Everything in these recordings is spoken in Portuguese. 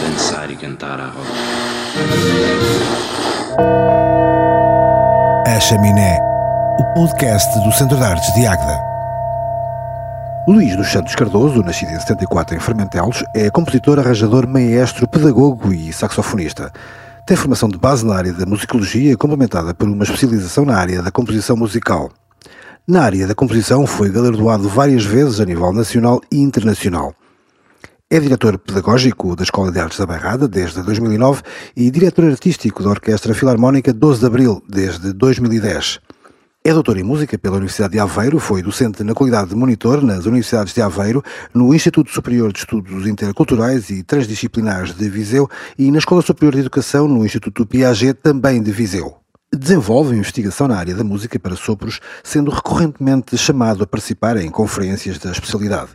Dançar e cantar a roda. A Chaminé, o podcast do Centro de Artes de Águeda. Luís dos Santos Cardoso, nascido em 74 em Fermentelos, é compositor, arranjador, maestro, pedagogo e saxofonista. Tem formação de base na área da musicologia, complementada por uma especialização na área da composição musical. Na área da composição, foi galardoado várias vezes a nível nacional e internacional. É diretor pedagógico da Escola de Artes da Bairrada desde 2009 e diretor artístico da Orquestra Filarmónica 12 de Abril desde 2010. É doutor em música pela Universidade de Aveiro, foi docente na qualidade de monitor nas Universidades de Aveiro, no Instituto Superior de Estudos Interculturais e Transdisciplinares de Viseu e na Escola Superior de Educação no Instituto Piaget, também de Viseu. Desenvolve investigação na área da música para sopros, sendo recorrentemente chamado a participar em conferências da especialidade.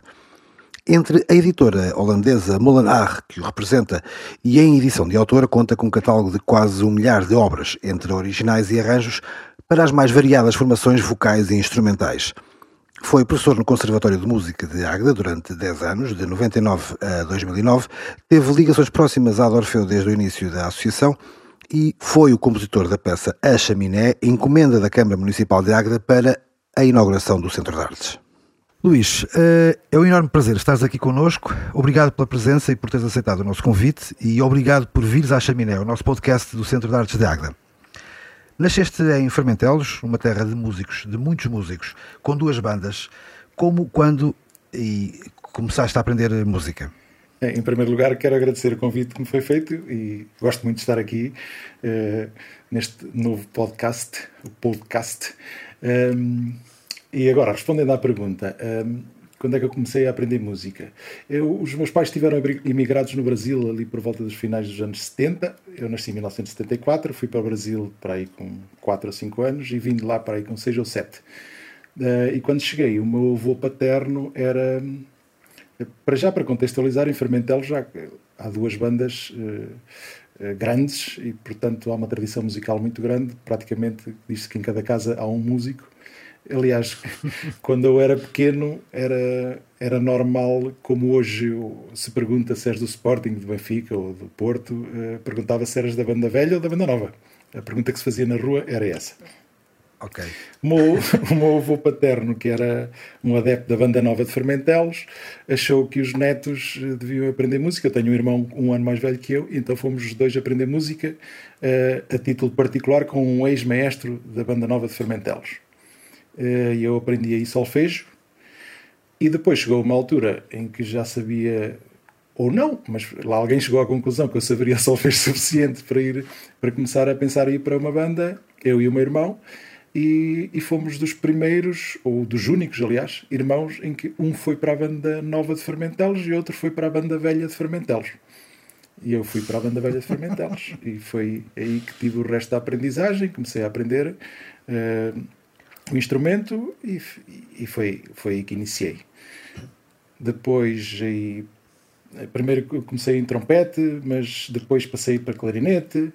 Entre a editora holandesa Molenaar, que o representa, e em edição de autor, conta com um catálogo de quase um milhar de obras, entre originais e arranjos, para as mais variadas formações vocais e instrumentais. Foi professor no Conservatório de Música de Águeda durante 10 anos, de 99 a 2009, teve ligações próximas à Orfeu desde o início da associação e foi o compositor da peça A Chaminé, encomenda da Câmara Municipal de Águeda para a inauguração do Centro de Artes. Luís, eh, é um enorme prazer estares aqui connosco. Obrigado pela presença e por teres aceitado o nosso convite e obrigado por vires à Chaminé, o nosso podcast do Centro de Artes de Águeda. Nasceste em Fermentelos, uma terra de músicos, de muitos músicos, com duas bandas. Como, quando e começaste a aprender música? Em primeiro lugar, quero agradecer o convite que me foi feito e gosto muito de estar aqui uh, neste novo podcast, o podcast. Um, e agora, respondendo à pergunta, um, quando é que eu comecei a aprender música? Eu, os meus pais estiveram imigrados no Brasil ali por volta dos finais dos anos 70. Eu nasci em 1974, fui para o Brasil para aí com 4 ou 5 anos e vim de lá para aí com 6 ou 7. Uh, e quando cheguei, o meu avô paterno era. Para já, para contextualizar, em Fermentel já há duas bandas uh, uh, grandes e, portanto, há uma tradição musical muito grande. Praticamente diz-se que em cada casa há um músico Aliás, quando eu era pequeno era, era normal, como hoje se pergunta se és do Sporting, do Benfica ou do Porto, uh, perguntava se eras da banda velha ou da banda nova. A pergunta que se fazia na rua era essa. Ok. O meu, o meu avô paterno, que era um adepto da banda nova de Fermentelos, achou que os netos eh, deviam aprender música. Eu tenho um irmão um ano mais velho que eu, então fomos os dois aprender música uh, a título particular com um ex-maestro da banda nova de Fermentelos. Eh, e eu aprendi aí solfejo. E depois chegou uma altura em que já sabia, ou não, mas lá alguém chegou à conclusão que eu saberia solfejo suficiente para ir para começar a pensar ir para uma banda, eu e o meu irmão, e, e, fomos dos primeiros, ou dos únicos, aliás, irmãos, em que um foi para a banda nova de Fermentelos e outro foi para a banda velha de Fermentelos. E eu fui para a banda velha de Fermentelos. e foi aí que tive o resto da aprendizagem, comecei a aprender. Uh, o instrumento e, e foi, foi aí que iniciei. Depois, aí, primeiro comecei em trompete, mas depois passei para clarinete, uh,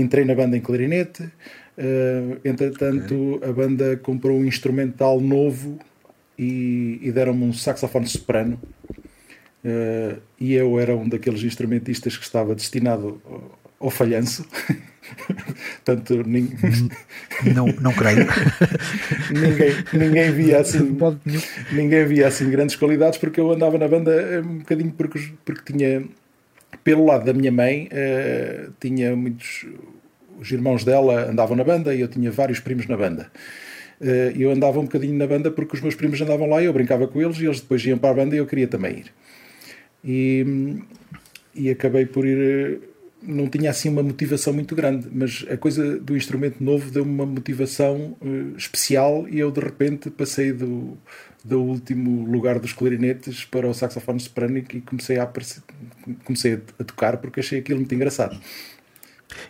entrei na banda em clarinete. Uh, entretanto, okay. a banda comprou um instrumental novo e, e deram-me um saxofone soprano. Uh, e eu era um daqueles instrumentistas que estava destinado ao, falhanço. Portanto, nin... não, não creio. ninguém, ninguém via assim ninguém via assim grandes qualidades porque eu andava na banda eh, um bocadinho porque, porque tinha pelo lado da minha mãe uh, tinha muitos os irmãos dela andavam na banda e eu tinha vários primos na banda uh, eu andava um bocadinho na banda porque os meus primos andavam lá e eu brincava com eles e eles depois iam para a banda e eu queria também ir e, e acabei por ir não tinha assim uma motivação muito grande, mas a coisa do instrumento novo deu-me uma motivação uh, especial e eu de repente passei do, do último lugar dos clarinetes para o saxofone soprano e comecei a, comecei a tocar porque achei aquilo muito engraçado.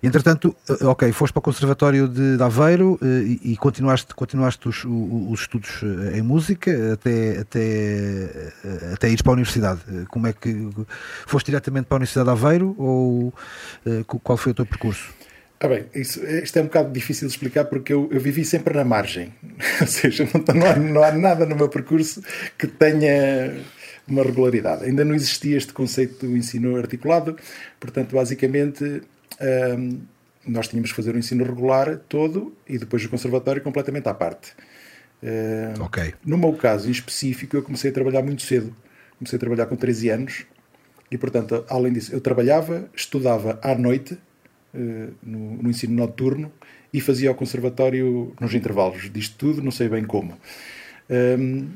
Entretanto, eh, ok, foste para o Conservatório de Aveiro eh, e, e continuaste, continuaste os, os, estudos eh, em música até, até, até ires para a Universidade. Como é que foste diretamente para a Universidade de Aveiro ou qual foi o teu percurso? Ah bem, isso, isto é um bocado difícil de explicar porque eu, eu vivi sempre na margem. Ou seja, não há, não há nada no meu percurso que tenha uma regularidade. Ainda não existia este conceito do ensino articulado, portanto, basicamente, hum, nós tínhamos que fazer o ensino regular todo e depois o conservatório completamente à parte. Uh, ok. No meu caso em específico, eu comecei a trabalhar muito cedo. Comecei a trabalhar com 13 anos e, portanto, além disso, eu trabalhava, estudava à noite, uh, no, no, ensino noturno, e fazia o conservatório nos intervalos disto tudo, não sei bem como. Um,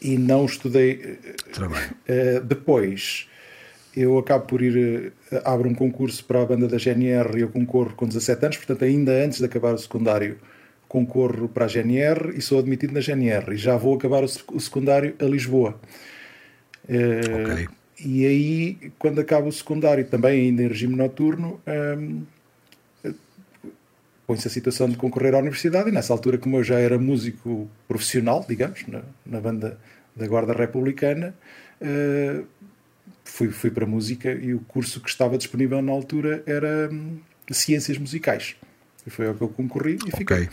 e não estudei. Uh, depois eu acabo por ir, uh, abro um concurso para a banda da GNR e eu concorro com 17 anos, portanto, ainda antes de acabar o secundário, concorro para a GNR e sou admitido na GNR. E já vou acabar o, secundário a Lisboa. Uh, ok. E aí, quando acabo o secundário, também ainda em regime noturno, um, põe-se a situação de concorrer à universidade. E nessa altura, como eu já era músico profissional, digamos, na, na banda da Guarda Republicana, uh, fui, fui para música e o curso que estava disponível na altura era um, Ciências Musicais. E foi ao que eu concorri e fiquei. Okay.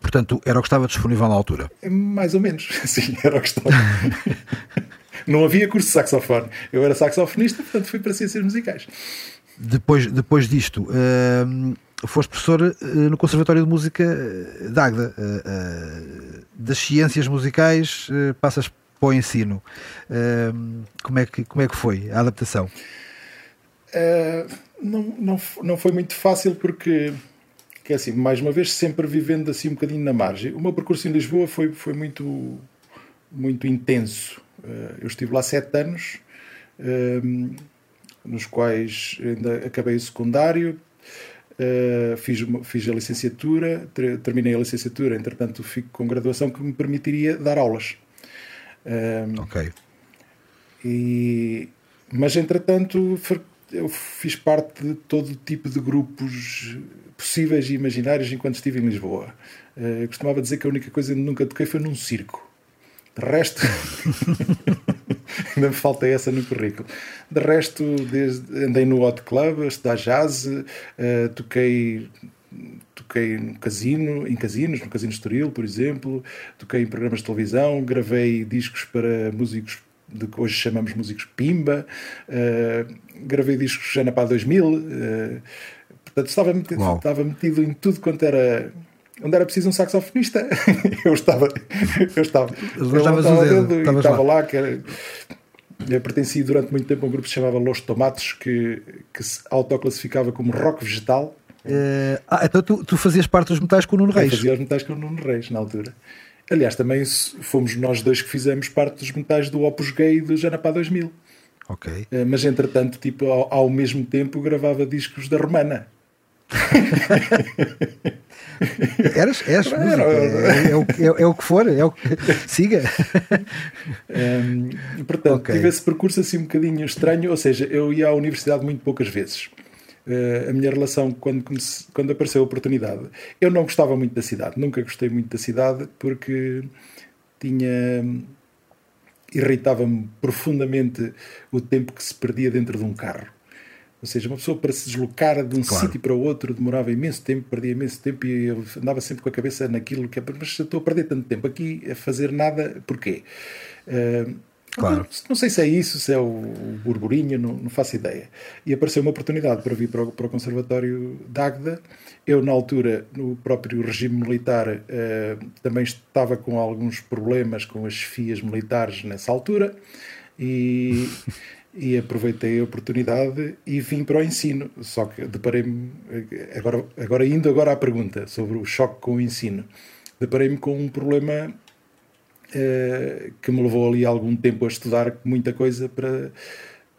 Portanto, era o que estava disponível na altura? Mais ou menos, sim, era o que estava. Não havia curso de saxofone. Eu era saxofonista, portanto fui para Ciências Musicais. Depois, depois disto, uh, foste professor uh, no Conservatório de Música de Agda. Uh, das ciências musicais, passas para o ensino. como, é que, como é que foi a adaptação? não, não, não foi muito fácil porque que é assim, mais uma vez, sempre vivendo assim um bocadinho na margem. O meu percurso em Lisboa foi, foi muito, muito intenso. Eh, eu estive lá sete anos, nos quais ainda acabei o secundário, eh, fiz, fiz a licenciatura, terminei a licenciatura, entretanto fico com graduação que me permitiria dar aulas. Ehm, ok. E, mas entretanto eu fiz parte de todo tipo de grupos possíveis e imaginários enquanto estive em Lisboa. Uh, eu costumava dizer que a única coisa que nunca toquei foi num circo. De resto, ainda me falta essa no currículo. De resto, desde, andei no Hot Club a estudar jazz, uh, toquei toquei no casino, em casinos, no Casino Estoril, por exemplo, toquei em programas de televisão, gravei discos para músicos de que hoje chamamos músicos Pimba, uh, gravei discos já na PA 2000, uh, Portanto, estava metido, estava metido em tudo quanto era. Onde era preciso um saxofonista, eu estava. Eu estava. Eu estava, dedo, e estava lá, que era. Eu pertenci durante muito tempo a um grupo que se chamava Los Tomates, que, que se autoclassificava como rock vegetal. Uh, ah, então tu, tu, fazias parte dos metais com o Nuno Reis? Eu fazia os metais com o Nuno Reis, na altura. Aliás, também fomos nós dois que fizemos parte dos metais do Opus Gay do Janapá 2000. Ok. Uh, mas entretanto, tipo, ao, ao mesmo tempo gravava discos da Romana. Eras, és música, é, é, o, é, é, o que for, é o que, siga. Um, portanto, okay. tive esse percurso assim um bocadinho estranho, ou seja, eu ia à universidade muito poucas vezes. Uh, a minha relação, quando, comece, quando apareceu a oportunidade, eu não gostava muito da cidade, nunca gostei muito da cidade porque tinha. irritava-me profundamente o tempo que se perdia dentro de um carro ou seja, uma pessoa para se deslocar de um claro. sítio para o outro demorava imenso tempo, perdia imenso tempo e eu andava sempre com a cabeça naquilo que é. Mas estou a perder tanto tempo aqui a fazer nada, porquê? Uh, Claro. Não, sei se é isso, se é o, burburinho, não, não, faço ideia. E apareceu uma oportunidade para vir para o, para o Conservatório de Águeda. Eu, na altura, no próprio regime militar, uh, também estava com alguns problemas com as chefias militares nessa altura. E, e aproveitei a oportunidade e vim para o ensino. Só que deparei-me, agora, agora indo agora à pergunta sobre o choque com o ensino, deparei-me com um problema eh, que me levou ali algum tempo a estudar muita coisa para,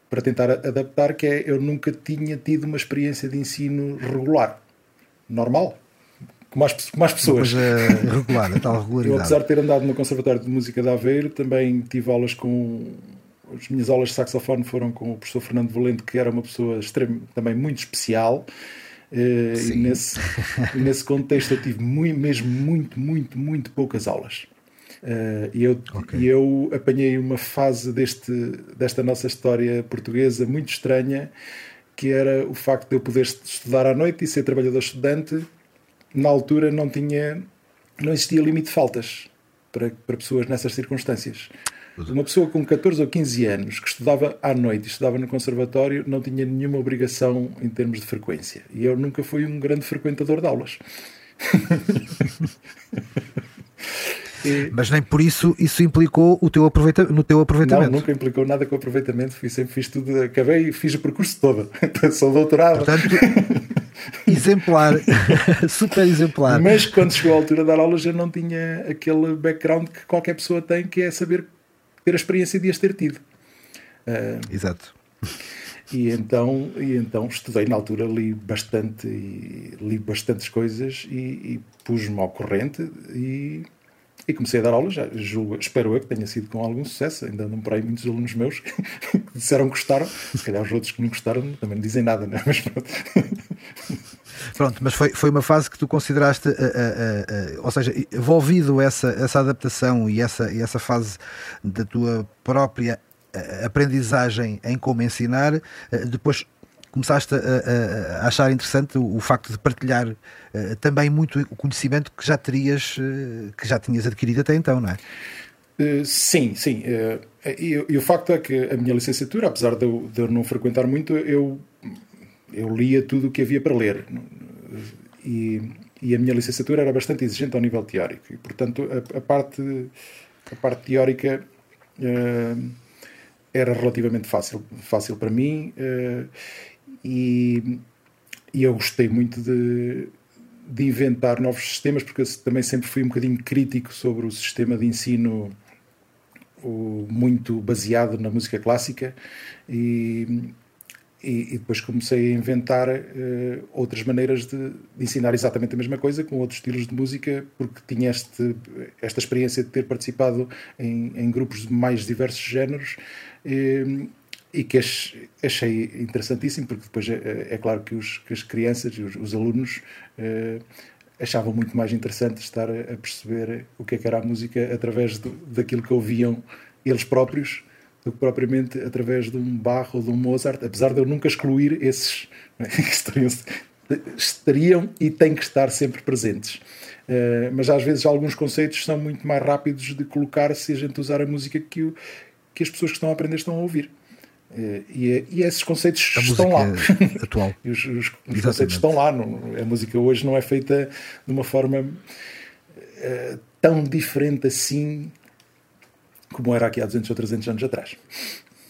para tentar adaptar, que é eu nunca tinha tido uma experiência de ensino regular, normal, com mais, com mais pessoas. Uh, regular, a tal regularidade. Eu, apesar de ter andado no Conservatório de Música de Aveiro, também tive aulas com as minhas aulas de saxofone foram com o professor Fernando Valente, que era uma pessoa também muito especial. Uh, e nesse, nesse contexto eu tive muito, mesmo muito, muito, muito poucas aulas. Uh, e, eu, okay. e eu apanhei uma fase deste, desta nossa história portuguesa muito estranha, que era o facto de eu poder estudar à noite e ser trabalhador estudante na altura não tinha, não existia limite de faltas para, para pessoas nessas circunstâncias. Uma pessoa com 14 ou 15 anos que estudava à noite estudava no conservatório não tinha nenhuma obrigação em termos de frequência. E eu nunca fui um grande frequentador de aulas. Mas nem por isso isso implicou o teu aproveita... no teu aproveitamento. Não, nunca implicou nada com o aproveitamento. Fui, sempre fiz tudo, acabei e fiz o percurso todo. Sou doutorado. Portanto, exemplar, super exemplar. Mas quando chegou a altura de dar aulas, eu não tinha aquele background que qualquer pessoa tem, que é saber ter a experiência de as ter tido. Uh, Exato. E então, e então estudei na altura, li bastante, li bastantes coisas e, e pus-me ao corrente e, e, comecei a dar aulas. Já, julgo, espero eu que tenha sido com algum sucesso. Ainda não por aí muitos alunos meus que disseram que gostaram. Se calhar os outros que não gostaram também não dizem nada, né? mas pronto. Pronto, mas foi, foi uma fase que tu consideraste, uh, uh, uh, ou seja, envolvido essa, essa adaptação e essa, e essa fase da tua própria eh, aprendizagem em como ensinar, eh, depois começaste a, a, a, achar interessante o, o facto de partilhar uh, também muito o conhecimento que já terias, uh, que já tinhas adquirido até então, não é? Uh, sim, sim. E, e, o facto é que a minha licenciatura, apesar de eu, de eu não frequentar muito, eu eu lia tudo o que havia para ler. E, e, a minha licenciatura era bastante exigente ao nível teórico. E, portanto, a, a parte, a parte teórica era relativamente fácil, fácil para mim. E, e eu gostei muito de, de inventar novos sistemas, porque eu também sempre fui um bocadinho crítico sobre o sistema de ensino muito baseado na música clássica. E, e, e, depois comecei a inventar uh, outras maneiras de, de, ensinar exatamente a mesma coisa com outros estilos de música, porque tinha este, esta experiência de ter participado em, em grupos de mais diversos géneros e que achei interessantíssimo, porque depois é, é claro que, os, que, as crianças e os, os alunos uh, achavam muito mais interessante estar a, a, perceber o que, é que era a música através do, daquilo que ouviam eles próprios do que propriamente através de um Bach ou de um Mozart, apesar de eu nunca excluir esses é? que estariam, estariam, e têm que estar sempre presentes. Uh, mas às vezes alguns conceitos são muito mais rápidos de colocar se a gente usar a música que, o, que as pessoas que estão a aprender estão a ouvir. Uh, e, e, esses conceitos a estão lá. Atual. e os, os, os conceitos estão lá. A música hoje não é feita de uma forma uh, tão diferente assim como era aqui há 200 ou 300 anos atrás.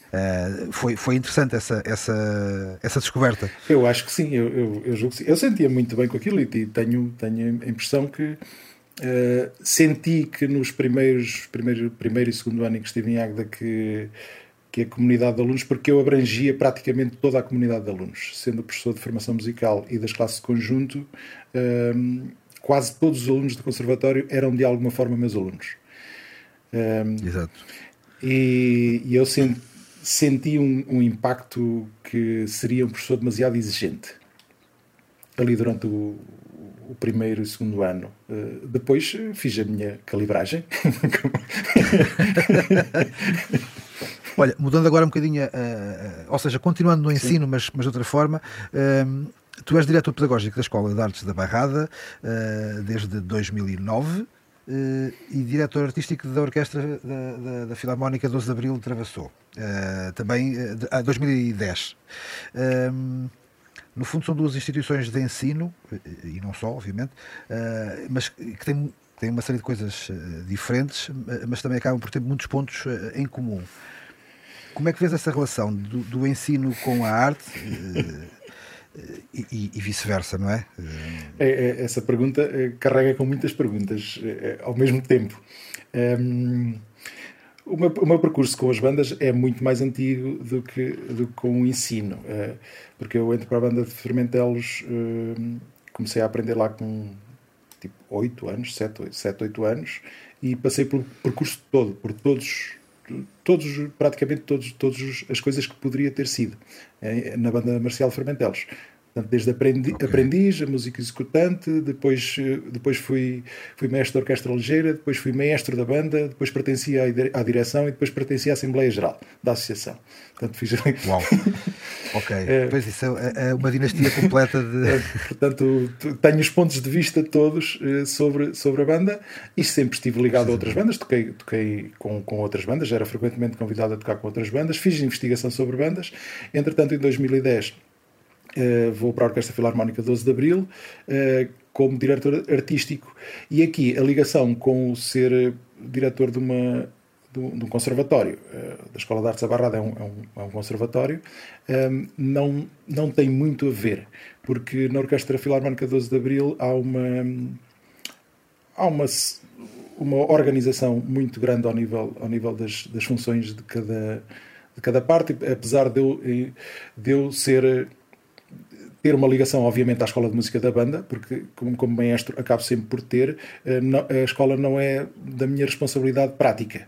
Uh, foi, foi interessante essa, essa, essa descoberta. Eu acho que sim, eu, eu, eu julgo que sim. Eu sentia muito bem com aquilo e tenho, tenho a impressão que uh, senti que nos primeiros primeiro, primeiro e segundo ano em que estive em Águeda que, que a comunidade de alunos, porque eu abrangia praticamente toda a comunidade de alunos, sendo professor de formação musical e das classes de conjunto, uh, quase todos os alunos do conservatório eram de alguma forma meus alunos. Um, Exato. E, e eu senti, senti um, um, impacto que seria um professor demasiado exigente ali durante o, o primeiro e o segundo ano. Uh, depois fiz a minha calibragem. Olha, mudando agora um bocadinho, uh, uh, ou seja, continuando no ensino, mas, mas de outra forma, uh, tu és diretor pedagógico da Escola de Artes da Barrada desde 2009 uh, e diretor artístico da Orquestra da, da, da Filarmónica 12 de Abril de Travassou, uh, também uh, a 2010. Um, no fundo, são duas instituições de ensino, e não só, obviamente, mas que têm, têm uma série de coisas diferentes, mas também acabam por ter muitos pontos em comum. Como é que vês essa relação do, do ensino com a arte? e, e vice-versa, não é? é? é? Essa pergunta eh, carrega com muitas perguntas ao mesmo tempo. Um, o, meu, o meu percurso com as bandas é muito mais antigo do que, do que com o ensino, porque eu entro para a banda de Fermentelos, uh, comecei a aprender lá com tipo 8 anos, 7, 7 8 anos, e passei pelo percurso todo, por todos todos, praticamente todos, todas as coisas que poderia ter sido é, na banda marcial Fermentelos. Portanto, desde aprendi, okay. aprendiz, a música executante, depois, depois fui, fui mestre da orquestra ligeira, depois fui maestro da banda, depois pertencia à, direção e depois pertencia à Assembleia Geral da Associação. Portanto, fiz... Uau! Ok, é, pois isso é, é, uma dinastia completa de. É, portanto, tenho os pontos de vista todos uh, sobre, sobre a banda e sempre estive ligado a outras bandas. Toquei, toquei com, com outras bandas, era frequentemente convidado a tocar com outras bandas, fiz investigação sobre bandas. Entretanto, em 2010 uh, vou para a Orquestra Filarmónica 12 de Abril uh, como diretor artístico. E aqui a ligação com o ser diretor de uma de um conservatório, eh, da Escola de Artes da Barrada é um, é um, é um conservatório, ehm, não, não tem muito a ver, porque na Orquestra Filarmónica 12 de Abril há uma, há uma, uma organização muito grande ao nível, ao nível das, das funções de cada, de cada parte, apesar de eu, de eu ser ter uma ligação, obviamente, à escola de música da banda, porque, como, como maestro, acabo sempre por ter. Eh, a escola não é da minha responsabilidade prática.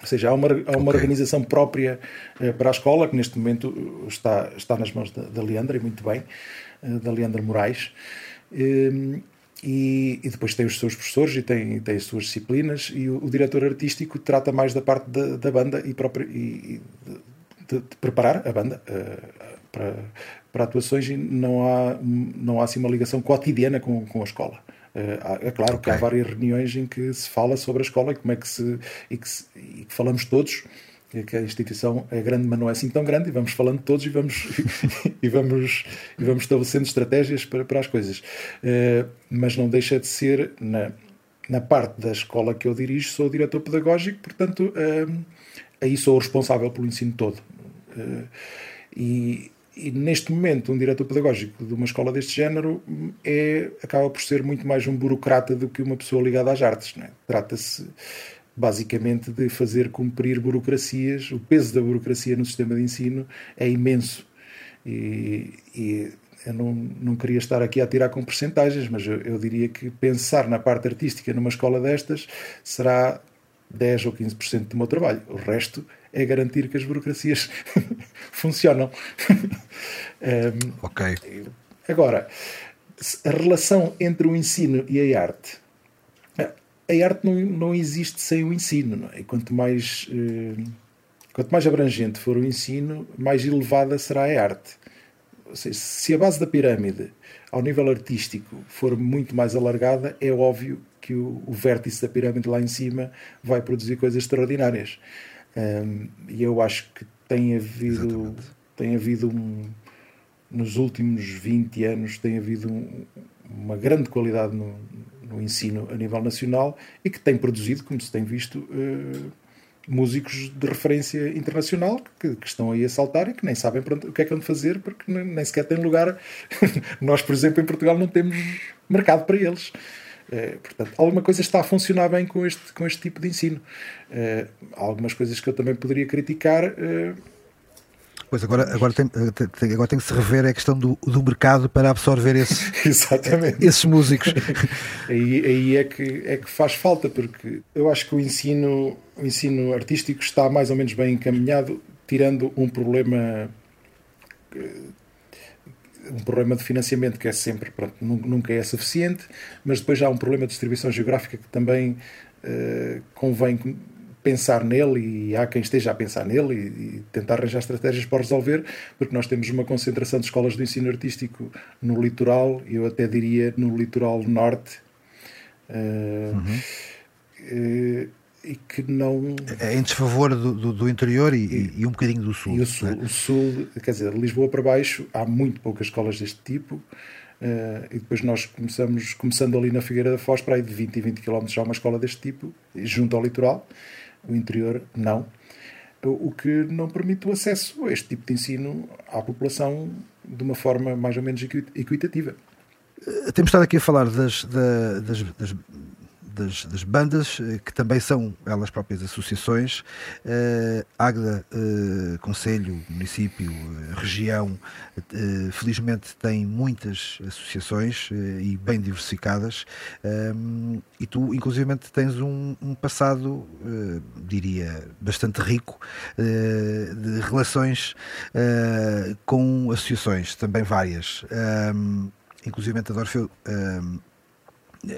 Ou seja, há uma, há uma okay. organização própria uh, para a escola, que neste momento está, está nas mãos da, da Leandra, e muito bem, uh, da Leandra Moraes. Um, e, e, depois tem os seus professores e tem, tem as suas disciplinas, e o, o diretor artístico trata mais da parte da, da banda e, própria, e de, de, preparar a banda uh, para, para atuações, e não há, não há assim uma ligação cotidiana com, com a escola. Eh, é claro okay. que há várias reuniões em que se fala sobre a escola e como é que se. e que, se, e que falamos todos que a instituição é grande, mas não é assim tão grande, e vamos falando todos e vamos, e vamos, e vamos estabelecendo estratégias para, para as coisas. Uh, mas não deixa de ser, na, na parte da escola que eu dirijo, sou o diretor pedagógico, portanto, uh, aí sou o responsável pelo ensino todo. Uh, e, e neste momento, um diretor pedagógico de uma escola deste género é, acaba por ser muito mais um burocrata do que uma pessoa ligada às artes. É? Trata-se basicamente de fazer cumprir burocracias. O peso da burocracia no sistema de ensino é imenso. E, e eu não, não queria estar aqui a tirar com percentagens, mas eu, eu diria que pensar na parte artística numa escola destas será 10 ou 15% do meu trabalho. O resto é garantir que as burocracias funcionam. um, ok. Agora, a relação entre o ensino e a arte. A arte não, não existe sem o ensino. Não é? E quanto mais, eh, quanto mais abrangente for o ensino, mais elevada será a arte. Ou seja, se a base da pirâmide, ao nível artístico, for muito mais alargada, é óbvio que o, o vértice da pirâmide lá em cima vai produzir coisas extraordinárias. Um, e eu acho que tem havido, tem havido um, nos últimos 20 anos, tem havido um, uma grande qualidade no, no, ensino a nível nacional e que tem produzido, como se tem visto, uh, músicos de referência internacional que, que, estão aí a saltar e que nem sabem o que é que vão fazer porque nem sequer têm lugar. Nós, por exemplo, em Portugal não temos mercado para eles. É, portanto, alguma coisa está a funcionar bem com este, com este tipo de ensino. É, algumas coisas que eu também poderia criticar. É, Pois agora, agora, tem, tem, agora tem que se rever a questão do, do mercado para absorver esse, esses músicos. aí, aí é, que, é que faz falta, porque eu acho que o ensino, o ensino artístico está mais ou menos bem encaminhado, tirando um problema um problema de financiamento que é sempre, pronto, nunca é suficiente, mas depois já há um problema de distribuição geográfica que também uh, convém pensar nele e há quem esteja a pensar nele e, e, tentar arranjar estratégias para resolver, porque nós temos uma concentração de escolas de ensino artístico no litoral, eu até diria no litoral norte. Uh, uhum. uh, e que não. É em desfavor do, do, do interior e, e, e, um bocadinho do sul. E o sul, o sul, quer dizer, de Lisboa para baixo, há muito poucas escolas deste tipo. Uh, e depois nós começamos, começando ali na Figueira da Foz, para aí de 20 e 20 km já uma escola deste tipo, junto ao litoral. O interior, não. O que não permite o acesso a este tipo de ensino à população de uma forma mais ou menos equitativa. Temos estado aqui a falar das, das, das das, das, bandas, eh, que também são elas próprias associações, uh, Águeda, uh, Conselho, Município, uh, Região, felizmente tem muitas associações e bem diversificadas, e tu, inclusivamente, tens um, um passado, diria, bastante rico de relações com associações, também várias. Um, inclusive, Adolfo,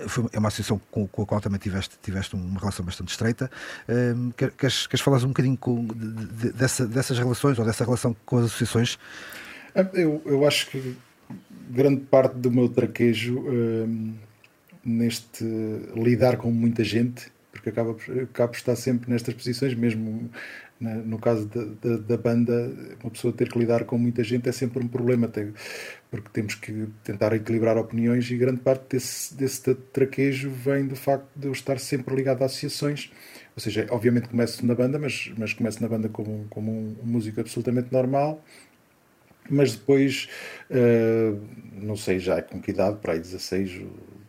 foi, é uma associação com, com, a qual também tiveste, tiveste uma relação bastante estreita. Um, queres, queres falar um bocadinho com, de, de, dessa, dessas relações ou dessa relação com as associações? Ah, eu, eu acho que grande parte do meu traquejo um, neste lidar com muita gente, porque acaba, por estar sempre nestas posições, mesmo no caso da, da, da, banda, uma pessoa ter que lidar com muita gente é sempre um problema, porque temos que tentar equilibrar opiniões e grande parte desse, desse traquejo vem do facto de eu estar sempre ligado a associações. Ou seja, obviamente começo na banda, mas, mas começo na banda como, como um, músico absolutamente normal. Mas depois, uh, não sei já com que idade, para aí 16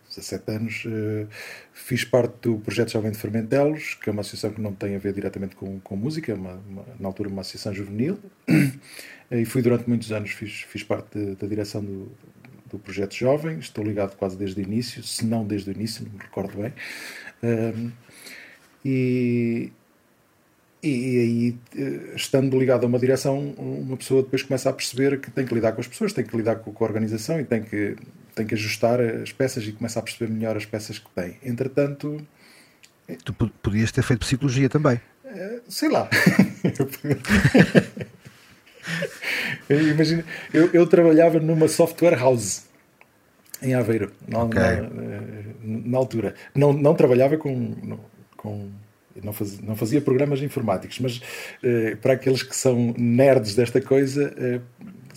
17 anos, uh, fiz parte do projeto Jovem de Fermentelos, que é uma associação que não tem a ver diretamente com, com música, é uma, uma, na altura uma associação juvenil, e fui durante muitos anos, fiz, fiz parte da direção do, do projeto Jovem, estou ligado quase desde o início, se não desde o início, não me recordo bem. E, e aí, eh, estando ligado a uma direção, uma pessoa depois começa a perceber que tem que lidar com as pessoas, tem que lidar com a organização e tem que, tem que ajustar as peças e começa a perceber melhor as peças que tem. Entretanto. Tu podias ter feito psicologia também. Eh, sei lá. Imagina, eu, eu trabalhava numa software house em Aveiro, na, okay. na, na, altura. Não, não trabalhava com, com não fazia, não fazia programas informáticos, mas eh, para aqueles que são nerds desta coisa, eh,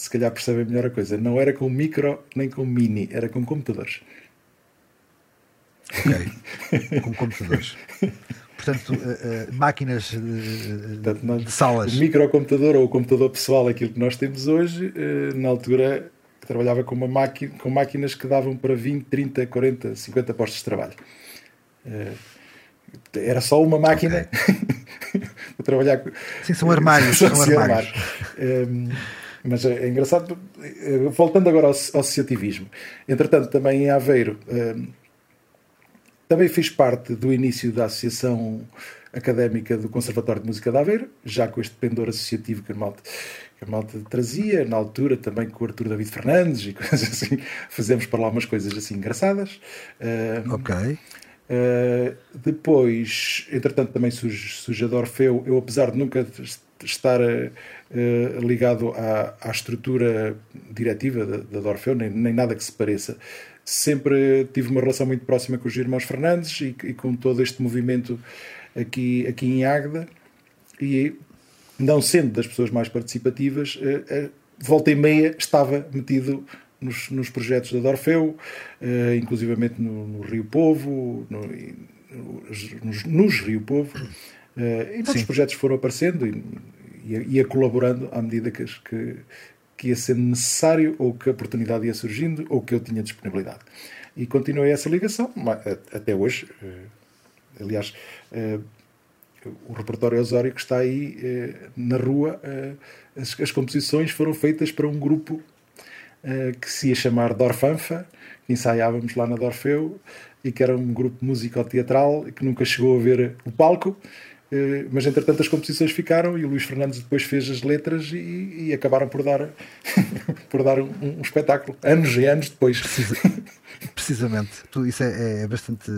se calhar percebem melhor a coisa. Não era com micro nem com mini, era com computadores. Ok, com computadores. Portanto, uh, uh, máquinas de, Portanto, nós, de salas. O microcomputador ou o computador pessoal, aquilo que nós temos hoje, uh, na altura trabalhava com, uma máquina, com máquinas que davam para 20, 30, 40, 50 postos de trabalho. Era só uma máquina okay. para trabalhar com. Sim, são armários. são armários. Um, mas é, é, engraçado, voltando agora ao, ao associativismo. Entretanto, também em Aveiro, um, também fiz parte do início da Associação Académica do Conservatório de Música de Aveiro, já com este pendor associativo que a malta, que a malta trazia, na altura também com o Artur David Fernandes e coisas assim. Fazemos para lá umas coisas assim engraçadas. Um, ok. Uh, depois, entretanto, também surge, surge a Dorfeu. Eu, apesar de nunca estar uh, ligado à, à, estrutura diretiva da, da Dorfeu, nem, nem, nada que se pareça, sempre tive uma relação muito próxima com os irmãos Fernandes e, e com todo este movimento aqui, aqui em Águeda. E, não sendo das pessoas mais participativas, uh, volta e meia estava metido nos, nos projetos da Dorfeu, uh, inclusivamente no, no, Rio Povo, no, nos, nos, Rio Povo, uh, e muitos Sim. projetos foram aparecendo e ia, ia colaborando à medida que, que, que, ia sendo necessário, ou que a oportunidade ia surgindo, ou que eu tinha disponibilidade. E continuei essa ligação até hoje. Uh, aliás, o repertório Osório que está aí na rua, as, as composições foram feitas para um grupo que se ia chamar Dorfanfa, que ensaiávamos lá na Dorfeu e que era um grupo musical-teatral que nunca chegou a ver o palco, mas entretanto as composições ficaram e o Luís Fernandes depois fez as letras e, e acabaram por dar, por dar um, um, espetáculo, anos e anos depois. Precisamente, tudo isso é, é bastante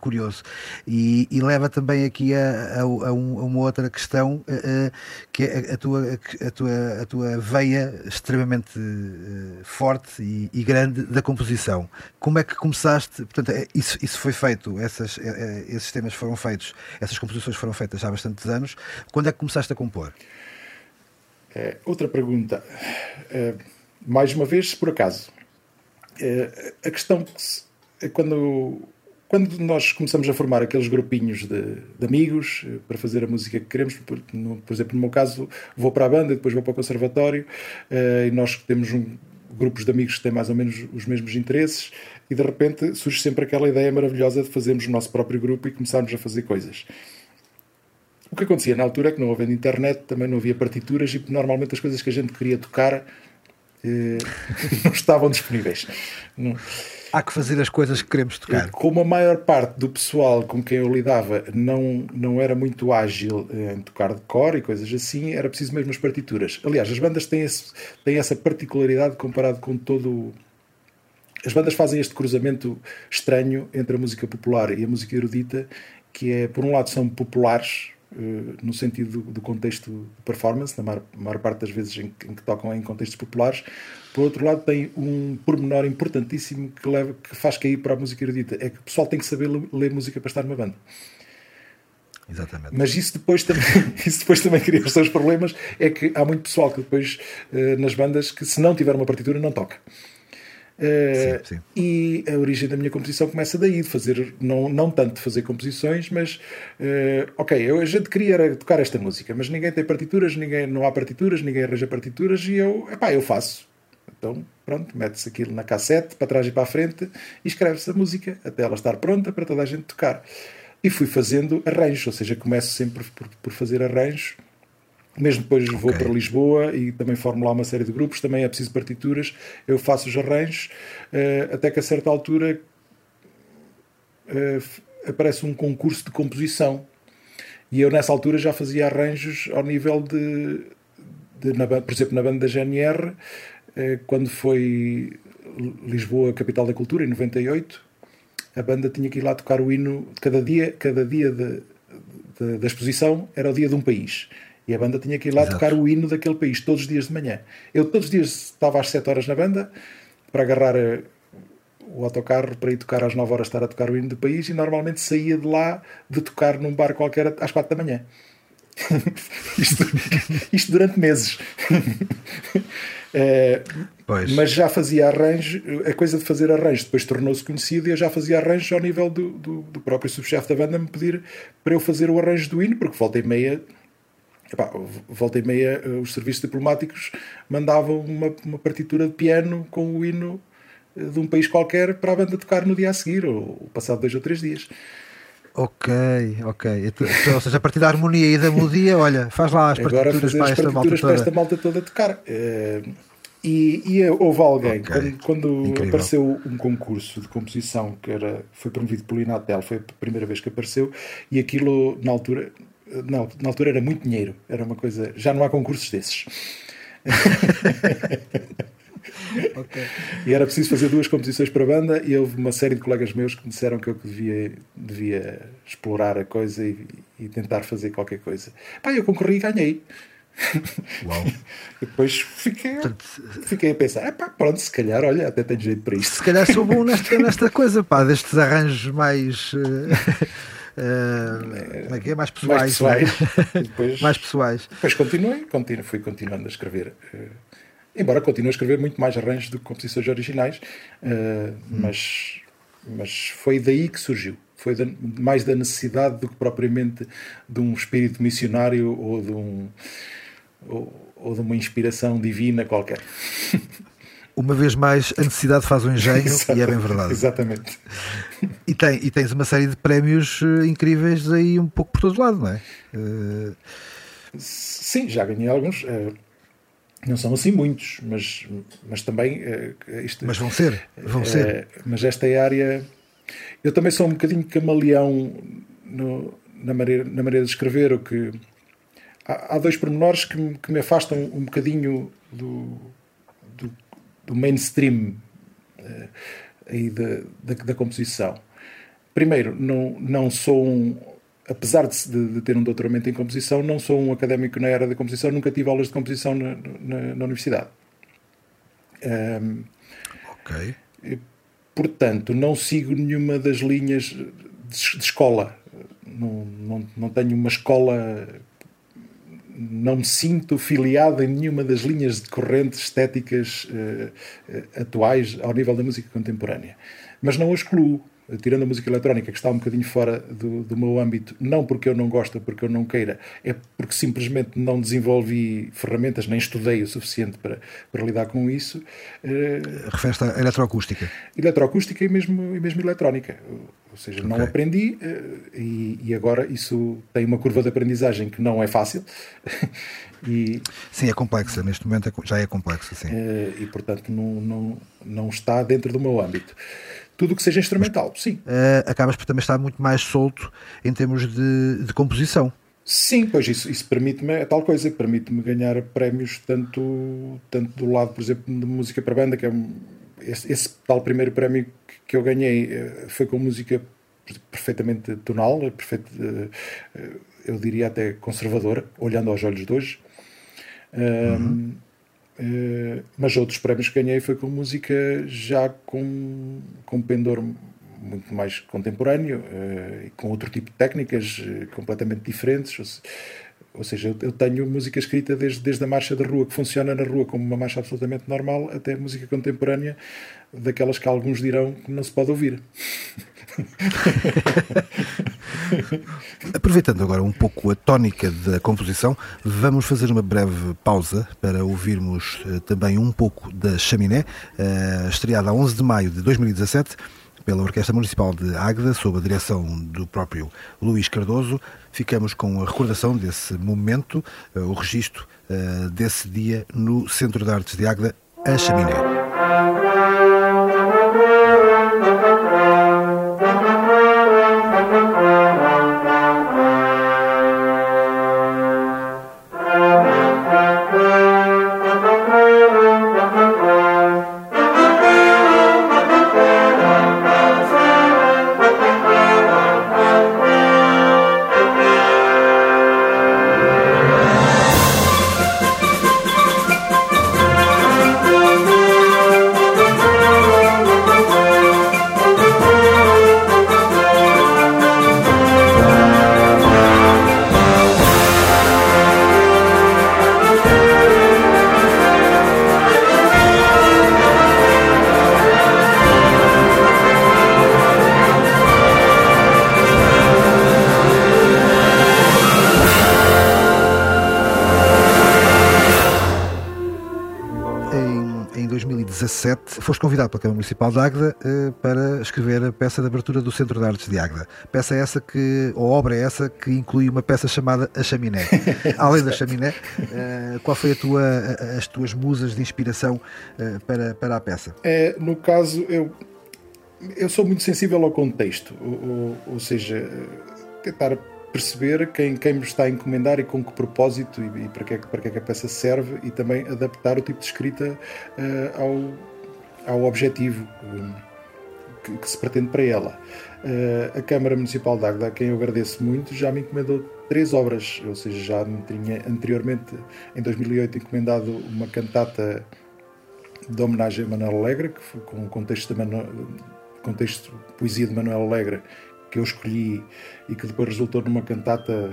curioso e, e, leva também aqui a, a, a, uma outra questão uh, que é a tua, a, tua, a tua veia extremamente forte e, e, grande da composição. Como é que começaste? Portanto, é, isso, isso foi feito, essas, é, esses temas foram feitos, essas composições foram feitas há bastantes anos. Quando é que começaste a compor? É, outra pergunta. É, mais uma vez, por acaso é, a questão é quando, quando nós começamos a formar aqueles grupinhos de, de, amigos eh, para fazer a música que queremos, por, no, por, exemplo, no meu caso, vou para a banda, depois vou para o conservatório e nós temos um, grupos de amigos que têm mais ou menos os mesmos interesses e de repente surge sempre aquela ideia maravilhosa de fazermos o nosso próprio grupo e começarmos a fazer coisas. O que acontecia na altura é que não havendo internet, também não havia partituras e normalmente as coisas que a gente queria tocar eh, não estavam disponíveis. Há que fazer as coisas que queremos tocar. Como a maior parte do pessoal com quem eu lidava não, não era muito ágil em tocar de cor e coisas assim, era preciso mesmo as partituras. Aliás, as bandas têm, esse, têm essa particularidade comparado com todo as bandas fazem este cruzamento estranho entre a música popular e a música erudita, que é, por um lado, são populares, no sentido do, contexto de performance, na maior, maior parte das vezes em, em, que tocam em contextos populares. Por outro lado, tem um pormenor importantíssimo que, leva, que faz cair para a música erudita: é que o pessoal tem que saber ler música para estar numa banda. Exatamente. Mas isso depois também, isso depois também cria os seus problemas. É que há muito pessoal que depois, uh, nas bandas, que se não tiver uma partitura, não toca. Uh, sim, sim. E a origem da minha composição começa daí, de fazer, não, não tanto de fazer composições, mas uh, ok, eu, a gente queria tocar esta música, mas ninguém tem partituras, ninguém, não há partituras, ninguém arranja partituras e eu, epá, eu faço. Então, pronto, mete-se aquilo na cassete, para trás e para a frente, e escreve-se a música até ela estar pronta para toda a gente tocar. E fui fazendo arranjos, ou seja, começo sempre por, por fazer arranjos mesmo depois okay. vou para Lisboa e também formo lá uma série de grupos, também é preciso partituras, eu faço os arranjos, uh, até que a certa altura uh, aparece um concurso de composição. E eu nessa altura já fazia arranjos ao nível de, de na, por exemplo, na banda da GNR, uh, quando foi Lisboa, capital da cultura, em 98, a banda tinha que ir lá tocar o hino, cada dia, cada dia de, de, da exposição era o dia de um país. E a banda tinha que ir lá Exato. tocar o hino daquele país todos os dias de manhã. Eu todos os dias estava às 7 horas na banda para agarrar eh, o autocarro para ir tocar às 9 horas, estar a tocar o hino do país e normalmente saía de lá de tocar num bar qualquer às 4 da manhã. isto, isto, durante meses. é, mas já fazia arranjo, a coisa de fazer arranjo depois tornou-se conhecido e eu já fazia arranjo ao nível do, do, do próprio subchefe da banda me pedir para eu fazer o arranjo do hino, porque volta e meia Epá, volta e meia, eh, os serviços diplomáticos mandavam uma, uma partitura de piano com o hino eh, de um país qualquer para a banda tocar no dia a seguir, ou passado dois ou três dias. Ok, ok. Então, ou seja, a partir da harmonia e da melodia, olha, faz lá as Agora partituras, para, esta malta para esta malta toda tocar. Eh, e, e houve alguém, okay. quando, quando apareceu um concurso de composição que era, foi promovido pelo Inatel, foi a primeira vez que apareceu, e aquilo, na altura, não, na altura era muito dinheiro, era uma coisa. Já não há concursos desses. okay. E era preciso fazer duas composições para a banda e houve uma série de colegas meus que me disseram que eu devia, devia explorar a coisa e, e tentar fazer qualquer coisa. Pá, eu concorri e ganhei. Uau. e depois fiquei, fiquei a pensar, pá, pronto, se calhar, olha, até tenho jeito para isto. Se calhar sou bom nesta, nesta coisa, pá, destes arranjos mais. Uh... Uh, como é que é? Mais pessoais. Mais pessoais. É? depois, mais pessoais. Depois continuei, continuo, fui continuando a escrever. Uh, embora continue a escrever muito mais arranjos do que composições originais, uh, hum. mas, mas foi daí que surgiu. Foi da, mais da necessidade do que propriamente de um espírito missionário ou de, um, ou, ou de uma inspiração divina qualquer. uma vez mais, a necessidade faz o um engenho e é bem verdade. Exatamente. E, tem, e tens uma série de prémios uh, incríveis aí um pouco por todo lado, não é? Uh... Sim, já ganhei alguns. Uh, não são assim muitos, mas, mas também. Isto, mas vão ser, vão ser. Mas esta é a área. Eu também sou um bocadinho camaleão no, na, maneira, na maneira de escrever, o que. Há, há dois pormenores que me, que me afastam um bocadinho do, do mainstream uh, aí da, da, da, composição. Primeiro, não, não sou um. Apesar de, de, ter um doutoramento em composição, não sou um académico na era da composição, nunca tive aulas de composição na, na, na universidade. Um, ok. Portanto, não sigo nenhuma das linhas de, de escola. Não, não, não tenho uma escola não me sinto filiado em nenhuma das linhas de correntes estéticas uh, uh, atuais ao nível da música contemporânea. Mas não a excluo, tirando a música eletrónica, que está um bocadinho fora do, do meu âmbito, não porque eu não gosto, porque eu não queira, é porque simplesmente não desenvolvi ferramentas, nem estudei o suficiente para, para lidar com isso. Refere-se à eletroacústica? Eletroacústica e mesmo, e mesmo eletrónica. Ou seja, okay. não aprendi e, e, agora isso tem uma curva de aprendizagem que não é fácil. e, sim, é complexa. Neste momento é já é complexa, sim. E, portanto, não, não, não está dentro do meu âmbito. Tudo o que seja instrumental, Mas, sim. Uh, acabas por também estar muito mais solto em termos de, de composição. Sim, pois isso, isso permite-me, é tal coisa, permite-me ganhar prémios tanto, tanto do lado, por exemplo, de música para banda, que é, esse, esse, tal primeiro prémio que eu ganhei foi com música perfeitamente tonal, perfeito, eu diria até conservadora, olhando aos olhos de hoje. Uhum. Uh, mas outros prémios que ganhei foi com música já com, com pendor muito mais contemporâneo uh, e com outro tipo de técnicas completamente diferentes. Ou, se, ou seja, eu, tenho música escrita desde, desde a marcha da rua, que funciona na rua como uma marcha absolutamente normal, até música contemporânea, daquelas que alguns dirão que não se pode ouvir. Aproveitando agora um pouco a tónica da composição, vamos fazer uma breve pausa para ouvirmos uh, também um pouco da Chaminé, uh, estreada a 11 de maio de 2017 pela Orquestra Municipal de Águeda, sob a direção do próprio Luís Cardoso. Ficamos com a recordação desse momento, uh, o registro desse dia no Centro de Artes de Águeda, a Chaminé. Foste convidado pela Câmara Municipal de Águeda uh, para escrever a peça de abertura do Centro de Artes de Águeda. Peça essa que, ou obra essa que inclui uma peça chamada A Chaminé. Além da Chaminé, uh, qual foi a tua, as tuas musas de inspiração uh, para, para a peça? É, no caso, eu, eu sou muito sensível ao contexto, ou, ou, ou seja, tentar perceber quem, quem me está a encomendar e com que propósito e, e para, que, é para que é que a peça serve e também adaptar o tipo de escrita uh, ao, ao objetivo que, que, se pretende para ela. Uh, a Câmara Municipal de Águeda, a quem eu agradeço muito, já me encomendou três obras, ou seja, já me tinha anteriormente, em 2008, encomendado uma cantata de homenagem a Manuel Alegre, que foi com o contexto, de Manuel, contexto poesia de Manuel Alegre, que eu escolhi e que depois resultou numa cantata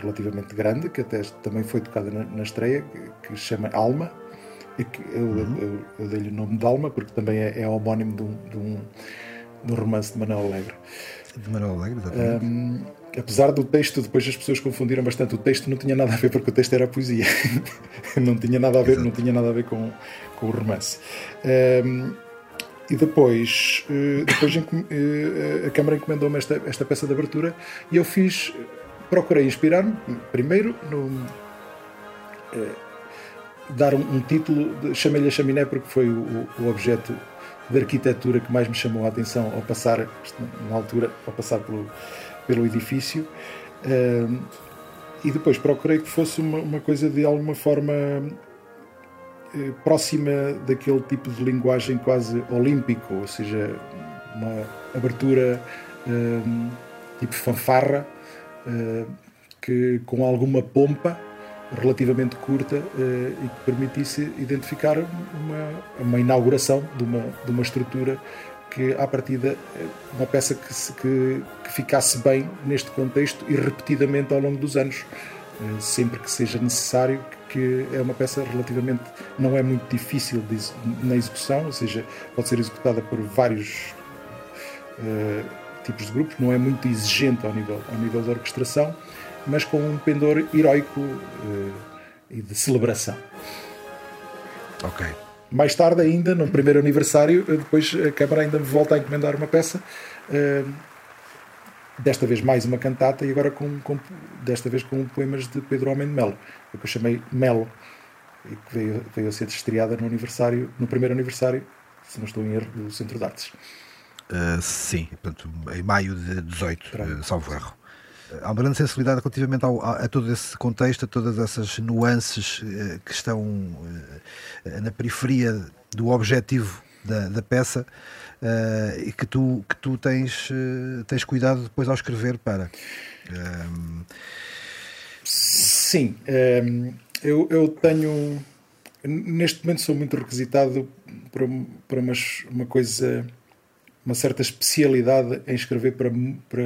relativamente grande, que até também foi tocada na, na estreia, que se chama Alma, eu, uhum. eu, eu dei-lhe o nome de Alma porque também é, é homónimo de um, de, um, de um romance de Manuel Alegre. De Manuel Alegre, exatamente. Um, apesar do texto, depois as pessoas confundiram bastante. O texto não tinha nada a ver porque o texto era poesia. não tinha nada a ver, não tinha nada a ver com, com o romance. Um, e depois, eh, depois eh, a Câmara encomendou-me esta, esta peça de abertura e eu fiz, procurei inspirar-me primeiro no eh, dar um, um título, chamei-lhe a chaminé porque foi o, o, objeto de arquitetura que mais me chamou a atenção ao passar, na altura, ao passar pelo, pelo edifício. E depois procurei que fosse uma, uma coisa de alguma forma uh, próxima daquele tipo de linguagem quase olímpico, ou seja, uma abertura tipo fanfarra, eh, que com alguma pompa relativamente curta eh, e que permitisse identificar uma, uma inauguração de uma, de uma estrutura que, à partida, eh, uma peça que, que, que, ficasse bem neste contexto e repetidamente ao longo dos anos, eh, sempre que seja necessário, que é uma peça relativamente, não é muito difícil de, na execução, ou seja, pode ser executada por vários uh, tipos de grupos, não é muito exigente ao nível, ao nível da orquestração, mas com um pendor heroico uh, e de celebração. Ok. Mais tarde, ainda, no primeiro aniversário, eh, depois a Câmara ainda me volta a encomendar uma peça, uh, desta vez mais uma cantata e agora com, com, desta vez com poemas de Pedro Homem de Melo, que eu chamei Melo, e que veio, veio a ser estreada no aniversário, no primeiro aniversário, se não estou em erro, do Centro de Artes. Uh, sim, portanto, em maio de 18, uh, salvo erro há uma grande sensibilidade relativamente ao, a, a, todo esse contexto, a todas essas nuances eh, que estão eh, na periferia do objetivo da, da peça e que tu, que tu tens, tens cuidado depois ao escrever para. Sim, um, eu, eu tenho. Neste momento sou muito requisitado para, para umas, uma coisa, uma certa especialidade em escrever para, para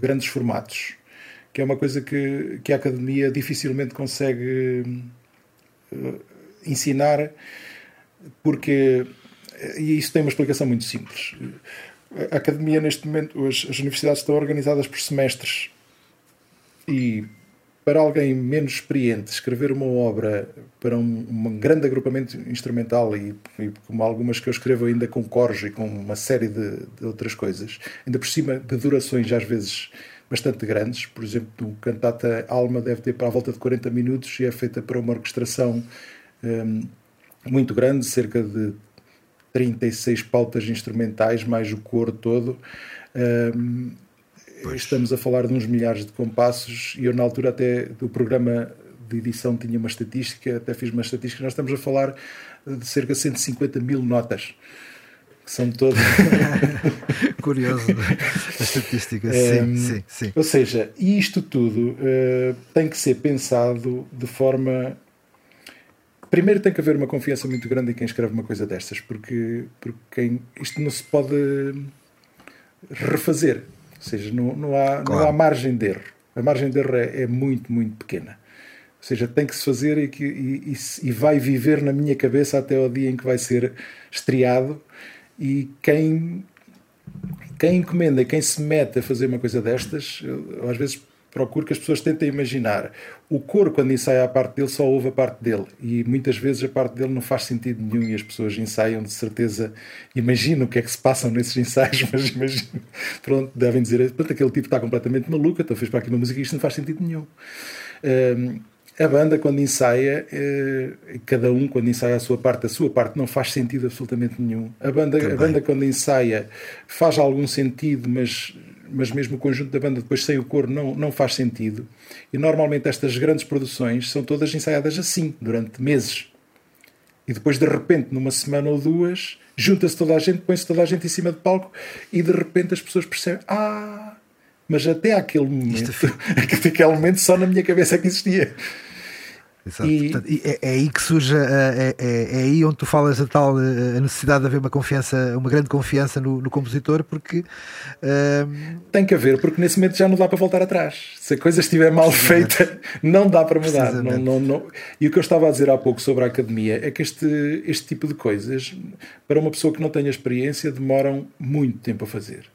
grandes formatos, que é uma coisa que, que a academia dificilmente consegue uh, ensinar, porque e isso tem uma explicação muito simples. A academia, neste momento, as, as universidades estão organizadas por semestres. E para alguém menos experiente, escrever uma obra para um, um grande agrupamento instrumental e, e, como algumas que eu escrevo ainda com cores e com uma série de, de, outras coisas, ainda por cima de durações às vezes bastante grandes, por exemplo, o cantata Alma deve ter para a volta de 40 minutos e é feita para uma orquestração um, muito grande, cerca de 36 pautas instrumentais, mais o coro todo. Um, estamos a falar de uns milhares de compassos e eu na altura até do programa de edição tinha uma estatística, até fiz uma estatística, nós estamos a falar de cerca de 150 mil notas que são todas curioso a estatística sim, um, sim, sim. ou seja, isto tudo uh, tem que ser pensado de forma primeiro tem que haver uma confiança muito grande em quem escreve uma coisa destas, porque, porque quem, isto não se pode refazer. Ou seja, não, não, há, claro. não há margem de erro. A margem de erro é, é muito, muito pequena. Ou seja, tem que se fazer e, que, e, e, e, vai viver na minha cabeça até o dia em que vai ser estreado. E quem, quem encomenda, quem se mete a fazer uma coisa destas, eu, às vezes procuro que as pessoas tentem imaginar. O coro, quando ensaia a parte dele, só ouve a parte dele. E muitas vezes a parte dele não faz sentido nenhum e as pessoas ensaiam de certeza. Imagino o que é que se passam nesses ensaios, mas imagino. Pronto, devem dizer: pronto, aquele tipo está completamente maluco, então fez para aqui uma música e isto não faz sentido nenhum. Um, a banda, quando ensaia, eh, cada um, quando ensaia a sua parte, a sua parte não faz sentido absolutamente nenhum. A banda, a banda quando ensaia, faz algum sentido, mas mas mesmo o conjunto da banda depois sem o coro não, não faz sentido. E normalmente estas grandes produções são todas ensaiadas assim, durante meses. E depois, de repente, numa semana ou duas, junta-se toda a gente, põe-se toda a gente em cima de palco e de repente as pessoas percebem: Ah, mas até aquele momento, até aquele momento só na minha cabeça é que existia. Exato. E, Portanto, é, é, aí que surge, é, é, é, aí onde tu falas da tal a necessidade de haver uma confiança, uma grande confiança no, no compositor, porque uh... tem que haver, porque nesse momento já não dá para voltar atrás. Se a coisa estiver mal feita, não dá para mudar. Não, não, não. E o que eu estava a dizer há pouco sobre a academia é que este, este tipo de coisas, para uma pessoa que não tenha experiência, demoram muito tempo a fazer.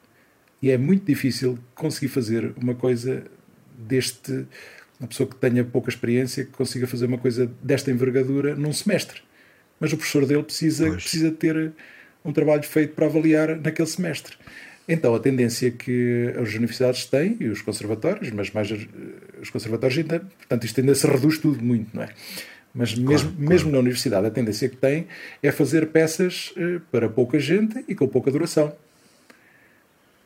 E é muito difícil conseguir fazer uma coisa deste uma pessoa que tenha pouca experiência que consiga fazer uma coisa desta envergadura num semestre. Mas o professor dele precisa, precisa ter um trabalho feito para avaliar naquele semestre. Então, a tendência que as universidades têm, e os conservatórios, mas mais os conservatórios ainda, portanto, isto ainda se reduz tudo muito, não é? Mas mesmo, claro, claro. mesmo na universidade, a tendência que tem é fazer peças eh, para pouca gente e com pouca duração.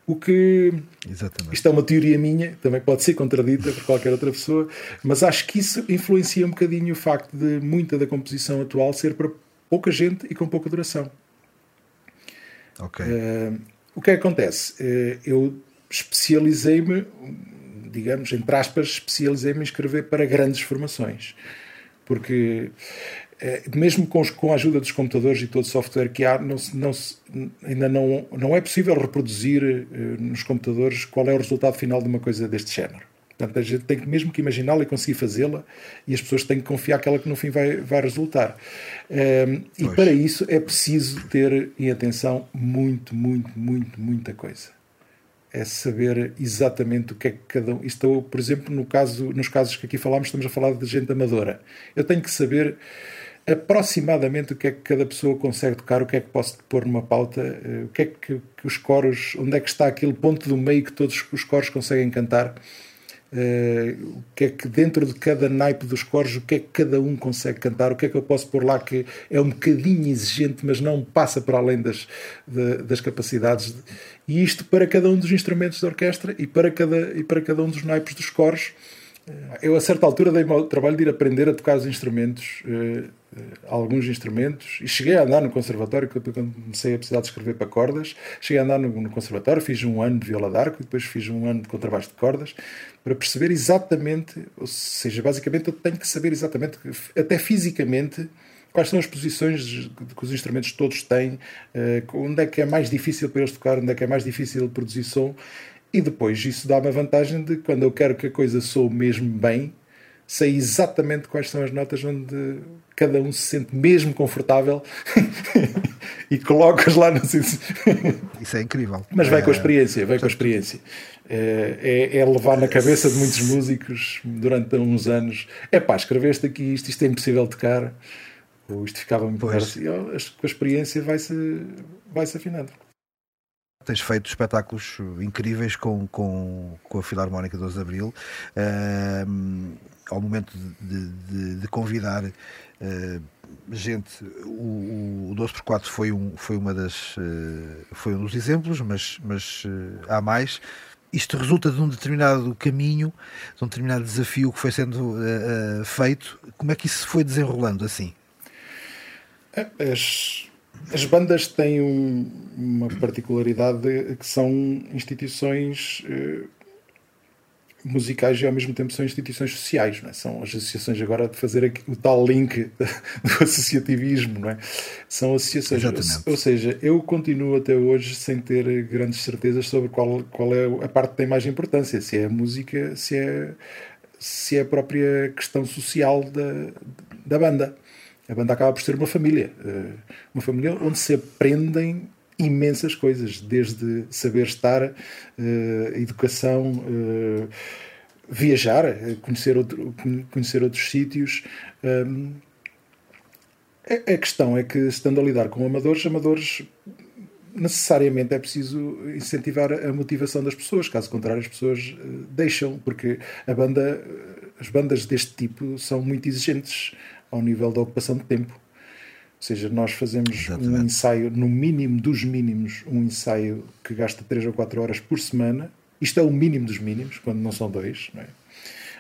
O que. Exatamente. Isto é uma teoria minha, também pode ser contradita por qualquer outra pessoa, mas acho que isso influencia um bocadinho o facto de muita da composição atual ser para pouca gente e com pouca duração. Ok. Uh, o que é que acontece? Uh, eu especializei-me, digamos, entre aspas, especializei-me em escrever para grandes formações. Porque mesmo com, com, a ajuda dos computadores e todo o software que há, não, não, ainda não, não é possível reproduzir uh, nos computadores qual é o resultado final de uma coisa deste género. Portanto, a gente tem que mesmo que imaginá-la e conseguir fazê-la, e as pessoas têm que confiar que ela que no fim vai, vai resultar. Um, ehm, e para isso é preciso ter em atenção muito, muito, muito, muita coisa. É saber exatamente o que é que cada um. Estou, por exemplo, no caso, nos casos que aqui falámos, estamos a falar de gente amadora. Eu tenho que saber aproximadamente o que é que cada pessoa consegue tocar, o que é que posso pôr numa pauta, eh, o que é que, que, os coros, onde é que está aquele ponto do meio que todos os coros conseguem cantar, uh, o que é que dentro de cada naipe dos coros, o que é que cada um consegue cantar, o que é que eu posso pôr lá que é um bocadinho exigente, mas não passa para além das, das capacidades. E isto para cada um dos instrumentos da orquestra e para cada, e para cada um dos naipes dos coros Eu, a certa altura, dei-me ao trabalho de ir aprender a tocar os instrumentos, uh, uh, alguns instrumentos, e cheguei a andar no conservatório, quando comecei a precisar de escrever para cordas. Cheguei a andar no, no conservatório, fiz um ano de viola d'arco, e depois fiz um ano de contrabaixo de cordas, para perceber exatamente, ou seja, basicamente eu tenho que saber exatamente, até fisicamente, quais são as posições que os instrumentos todos têm, uh, onde é que é mais difícil para eles tocar, onde é que é mais difícil produzir som e depois isso dá-me a vantagem de quando eu quero que a coisa soe mesmo bem, sei exatamente quais são as notas onde cada um se sente mesmo confortável e colocas lá no Isso é incrível. Mas vai com a é, experiência, vai com a experiência. É, é, é levar na cabeça de muitos músicos durante uns anos. É pá, escreveste aqui isto, isto é impossível tocar. Ou isto ficava muito assim. Com a experiência vai-se vai -se afinando tens feito espetáculos incríveis com, com, com a Filarmónica 12 de Abril. Uh, ao momento de, de, de convidar uh, gente, o, o 12x4 foi, um, foi, uma das, uh, foi um dos exemplos, mas, mas ah, há mais isto resulta de um determinado caminho, de um determinado desafio que foi sendo uh, uh, feito. Como é que isso foi desenrolando assim? As, as bandas têm um, uma particularidade que são instituições uh, musicais e ao mesmo tempo são instituições sociais, não é? São as associações agora de fazer aqui, o tal link do associativismo, não é? São associações. Exatamente. Ou seja, eu continuo até hoje sem ter grandes certezas sobre qual, qual é a parte que tem mais importância, se é a música, se é, se é a própria questão social da, da banda a banda acaba por ser uma família. Eh, uma família onde se aprendem imensas coisas, desde saber estar, eh, educação, eh, viajar, conhecer, outro, conhecer outros sítios. A questão é que, estando a lidar com amadores, amadores necessariamente é preciso incentivar a motivação das pessoas, caso contrário as pessoas deixam, porque a banda, as bandas deste tipo são muito exigentes ao nível da ocupação de tempo. Ou seja, nós fazemos Exatamente. um ensaio, no mínimo dos mínimos, um ensaio que gasta 3 ou 4 horas por semana. Isto é o mínimo dos mínimos, quando não são dois. Não é?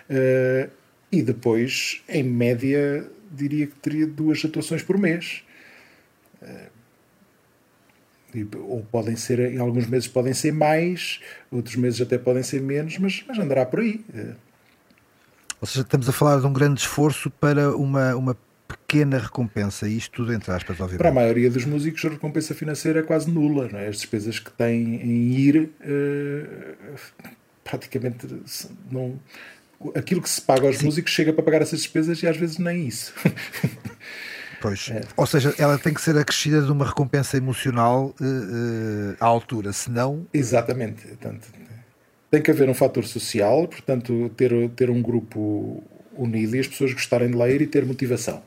Uh, e depois, em média, diria que teria duas atuações por mês. Uh, ou podem ser, em alguns meses podem ser mais, outros meses até podem ser menos, mas, mas andará por aí. Uh, ou seja, estamos a falar de um grande esforço para uma, uma pequena recompensa, e isto tudo entre aspas, obviamente. Para a maioria dos músicos, a recompensa financeira é quase nula. É? As despesas que têm em ir, uh, praticamente não. Aquilo que se paga aos Sim. músicos chega para pagar essas despesas e às vezes nem isso. Pois. É. Ou seja, ela tem que ser acrescida de uma recompensa emocional uh, uh, à altura, senão. Exatamente. Portanto, tem que haver um fator social, portanto, ter, ter um grupo unido e as pessoas gostarem de ler e ter motivação.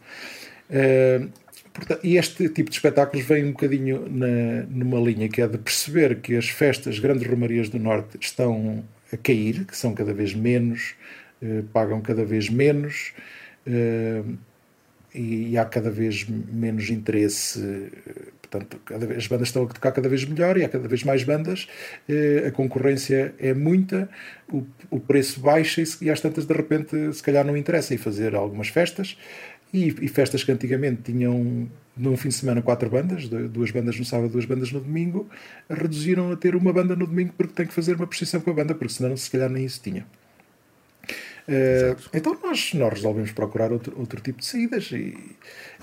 Uh, portanto, e este tipo de espetáculos vem um bocadinho na, numa linha que é de perceber que as festas, grandes romarias do Norte, estão a cair, que são cada vez menos, uh, pagam cada vez menos. Uh, e há cada vez menos interesse Portanto, vez, as bandas estão a tocar cada vez melhor e há cada vez mais bandas, eh, a concorrência é muita, o, o preço baixa e, às tantas de repente se calhar não interessa e fazer algumas festas e, e, festas que antigamente tinham num fim de semana quatro bandas, duas bandas no sábado, duas bandas no domingo, reduziram a ter uma banda no domingo porque tem que fazer uma precisão com a banda, porque senão se calhar nem isso tinha. Uh, então nós, nós resolvemos procurar outro, outro tipo de saídas e,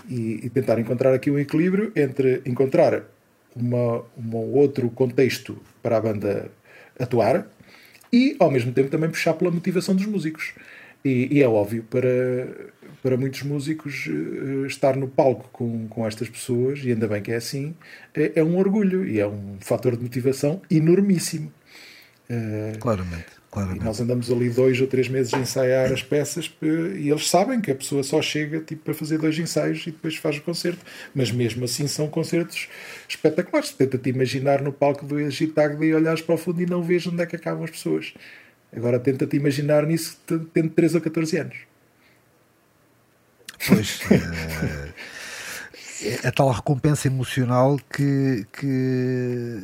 e, e tentar encontrar aqui um equilíbrio entre encontrar uma, um outro contexto para a banda atuar e ao mesmo tempo também puxar pela motivação dos músicos. E, e é óbvio para, para muitos músicos uh, estar no palco com, com estas pessoas, e ainda bem que é assim, é, é um orgulho e é um fator de motivação enormíssimo. Uh, Claramente. Claramente. E nós andamos ali dois ou três meses a ensaiar as peças e eles sabem que a pessoa só chega tipo, para fazer dois ensaios e depois faz o concerto. Mas mesmo assim são concertos espetaculares. Tenta-te imaginar no palco do Egitagda e olhares para o fundo e não vês onde é que acabam as pessoas. Agora tenta-te imaginar nisso tendo 13 ou 14 anos. Pois. uh... é a tal recompensa emocional que, que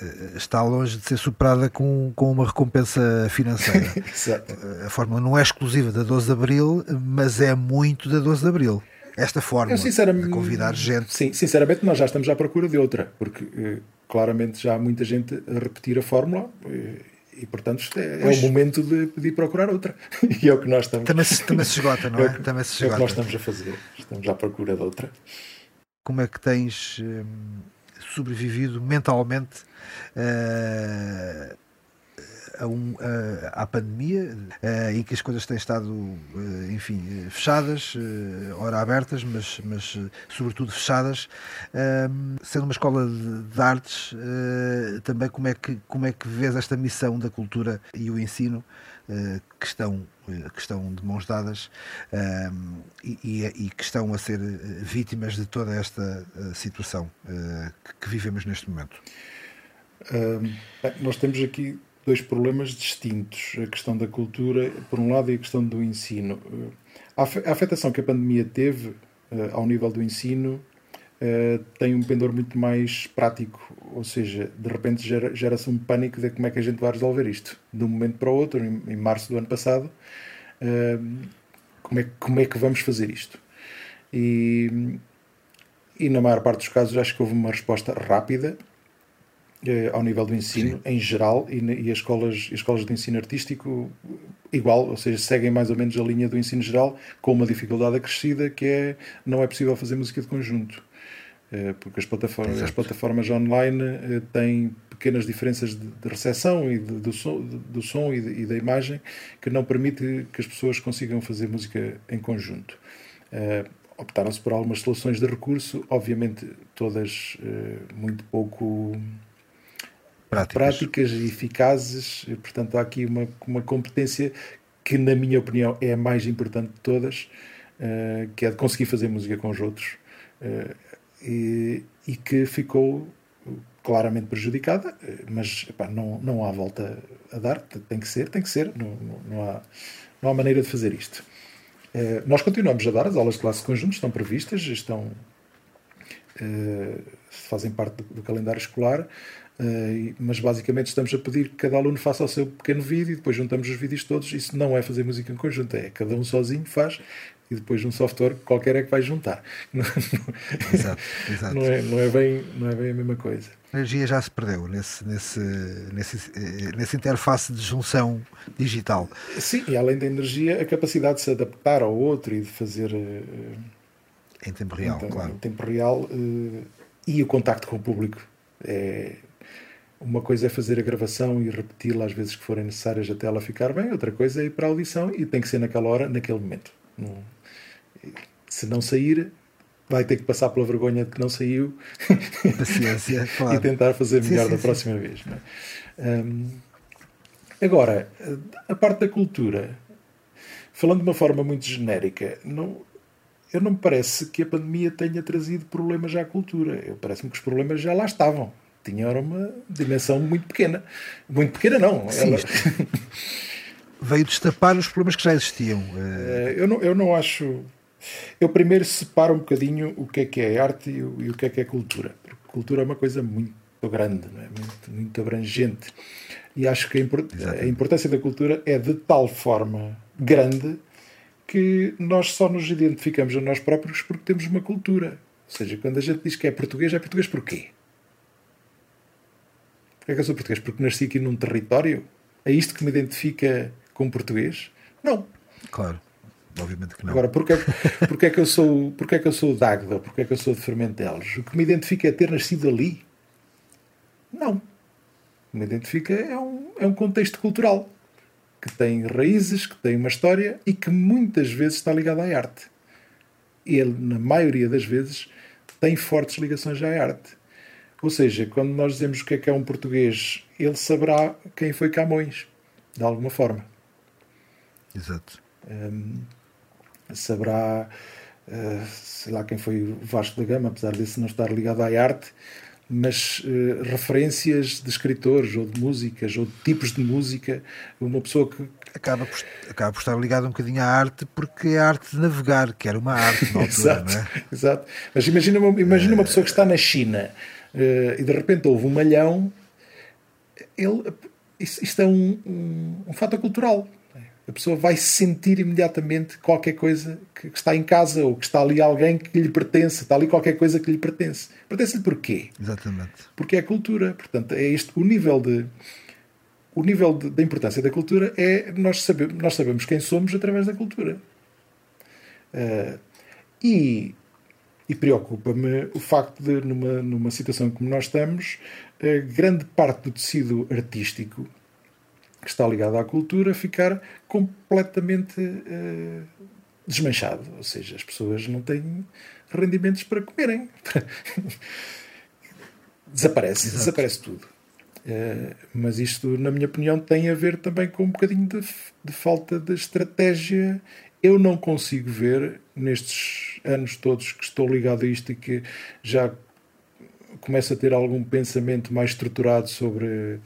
eh, está longe de ser superada com, com uma recompensa financeira. Exato. A forma não é exclusiva da 12 de Abril, mas é muito da 12 de Abril. Esta forma de convidar gente. Sim, sinceramente, nós já estamos à procura de outra, porque eh, claramente já há muita gente a repetir a fórmula. eh, E, portanto, isto é, é Pois. o momento de, de procurar outra. E é o que nós estamos, Também se, também se esgota, não é é? que, Também se é o que nós esgota. estamos a fazer. Estamos à procura de outra. Como é que tens hum, sobrevivido mentalmente eh, a um, a- à pandemia eh, e que as coisas têm estado, eh, enfim, fechadas, eh, ora abertas, mas, mas sobretudo fechadas. Hum, sendo uma escola de, de artes, também como é, que, como é que vês esta missão da cultura e o ensino que, estão, eh, que estão de mãos dadas hum, e, e- e que estão a ser eh, vítimas de toda esta eh, situação eh, que- vivemos neste momento? Hum, bem, nós temos aqui dois problemas distintos: a questão da cultura, por um lado, e a questão do ensino. A afe- a afetação que a pandemia teve ao nível do ensino uh, tem um pendor muito mais prático, ou seja, de repente gera- gera-se um pânico de como é que a gente vai resolver isto. De um momento para o outro, em, em março do ano passado, uh, como, é, como é que vamos fazer isto? E, e na maior parte dos casos acho que houve uma resposta rápida eh, ao nível do ensino em geral e, e as escolas, as escolas de ensino artístico igual, ou seja, seguem mais ou menos a linha do ensino geral com uma dificuldade acrescida que é não é possível fazer música de conjunto Eh, porque as plataformas, as plataformas online eh, têm pequenas diferenças de, de recepção e de- do som, de- do som e, de- e da imagem que não permite que as pessoas consigam fazer música em conjunto. Eh, optaram-se por algumas soluções de recurso, obviamente todas eh, muito pouco Práticas. práticas e eficazes. E, portanto, há aqui uma, uma competência que, na minha opinião, é a mais importante de todas, eh, que é de conseguir fazer música com os outros. eh, e, e que ficou claramente prejudicada, mas epá, não, não há volta a dar, tem que ser, tem que ser, não, não, não há, não há maneira de fazer isto. Eh, nós continuamos a dar, as aulas de classe conjunto estão previstas, estão, eh, fazem parte do, do calendário escolar, eh, mas basicamente estamos a pedir que cada aluno faça o seu pequeno vídeo e depois juntamos os vídeos todos. Isso não é fazer música em conjunto, é cada um sozinho faz e depois um software qualquer é que vai juntar. Não, Exato, exato. não é, não, é bem, não é bem a mesma coisa. A energia já se perdeu nesse, nesse, nesse, eh, nessa interface de junção digital. Sim, e além da energia, a capacidade de se adaptar ao outro e de fazer eh, Em tempo real, então, claro. em tempo real eh, e o contacto com o público. É, uma coisa é fazer a gravação e repeti-la às vezes que forem necessárias até ela ficar bem, outra coisa é ir para a audição e tem que ser naquela hora, naquele momento. Não- se não sair, vai ter que passar pela vergonha de que não saiu Paciência, e claro. tentar fazer melhor sim, da sim. próxima vez. é? Hum, agora, a parte da cultura, falando de uma forma muito genérica, não, eu não me parece que a pandemia tenha trazido problemas à cultura. Eu parece-me que os problemas já lá estavam. Tinham era uma dimensão muito pequena. Muito pequena, não. Ela- Veio destapar os problemas que já existiam. eh, Eh, eu, não, eu não acho. Eu primeiro separo um bocadinho o que é que é arte e o, e o que é que é cultura. Porque cultura é uma coisa muito grande, não é? muito, muito abrangente. E acho que a, impor- a importância da cultura é de tal forma grande que nós só nos identificamos a nós próprios porque temos uma cultura. Ou seja, quando a gente diz que é português, é português porquê? Porquê é que eu sou português? Porque nasci aqui num território? É isto que me identifica como português? Não. Claro, obviamente que não. Agora, porquê, porquê, é que eu sou, porquê é que eu sou de Águeda? Porquê é que eu sou de Fermentelos? O que me identifica é ter nascido ali? Não. O que me identifica é um, é um contexto cultural que tem raízes, que tem uma história e que muitas vezes está ligado à arte. Ele, na maioria das vezes, tem fortes ligações à arte. Ou seja, quando nós dizemos o que é que é um português, ele saberá quem foi Camões, de alguma forma. Exato. Hum, saberá, eh, sei lá quem foi o Vasco da Gama, apesar desse não estar ligado à arte, mas uh, referências de escritores ou de músicas ou de tipos de música, uma pessoa que. Acaba por, acaba por estar ligado um bocadinho à arte, porque é a arte de navegar, que era uma arte na altura, exato, não é? Exato. Mas imagina uma, imagina uma pessoa que está na China uh, e de repente houve um malhão, ele, isto é um, um, um fator cultural a pessoa vai sentir imediatamente qualquer coisa que, que, está em casa ou que está ali alguém que lhe pertence, está ali qualquer coisa que lhe pertence. Pertence-lhe porquê? Exatamente. Porque é cultura. Portanto, é este o nível de o nível da importância da cultura é nós sabemos, nós sabemos quem somos através da cultura. Uh, e, e preocupa-me o facto de, numa, numa situação como nós estamos, uh, grande parte do tecido artístico que está ligado à cultura ficar completamente uh, desmanchado. Ou seja, as pessoas não têm rendimentos para comerem. desaparece, Exato. desaparece tudo. Uh, mas isto, na minha opinião, tem a ver também com um bocadinho de, de falta de estratégia. Eu não consigo ver, nestes anos todos que estou ligado a isto e que já começo a ter algum pensamento mais estruturado sobre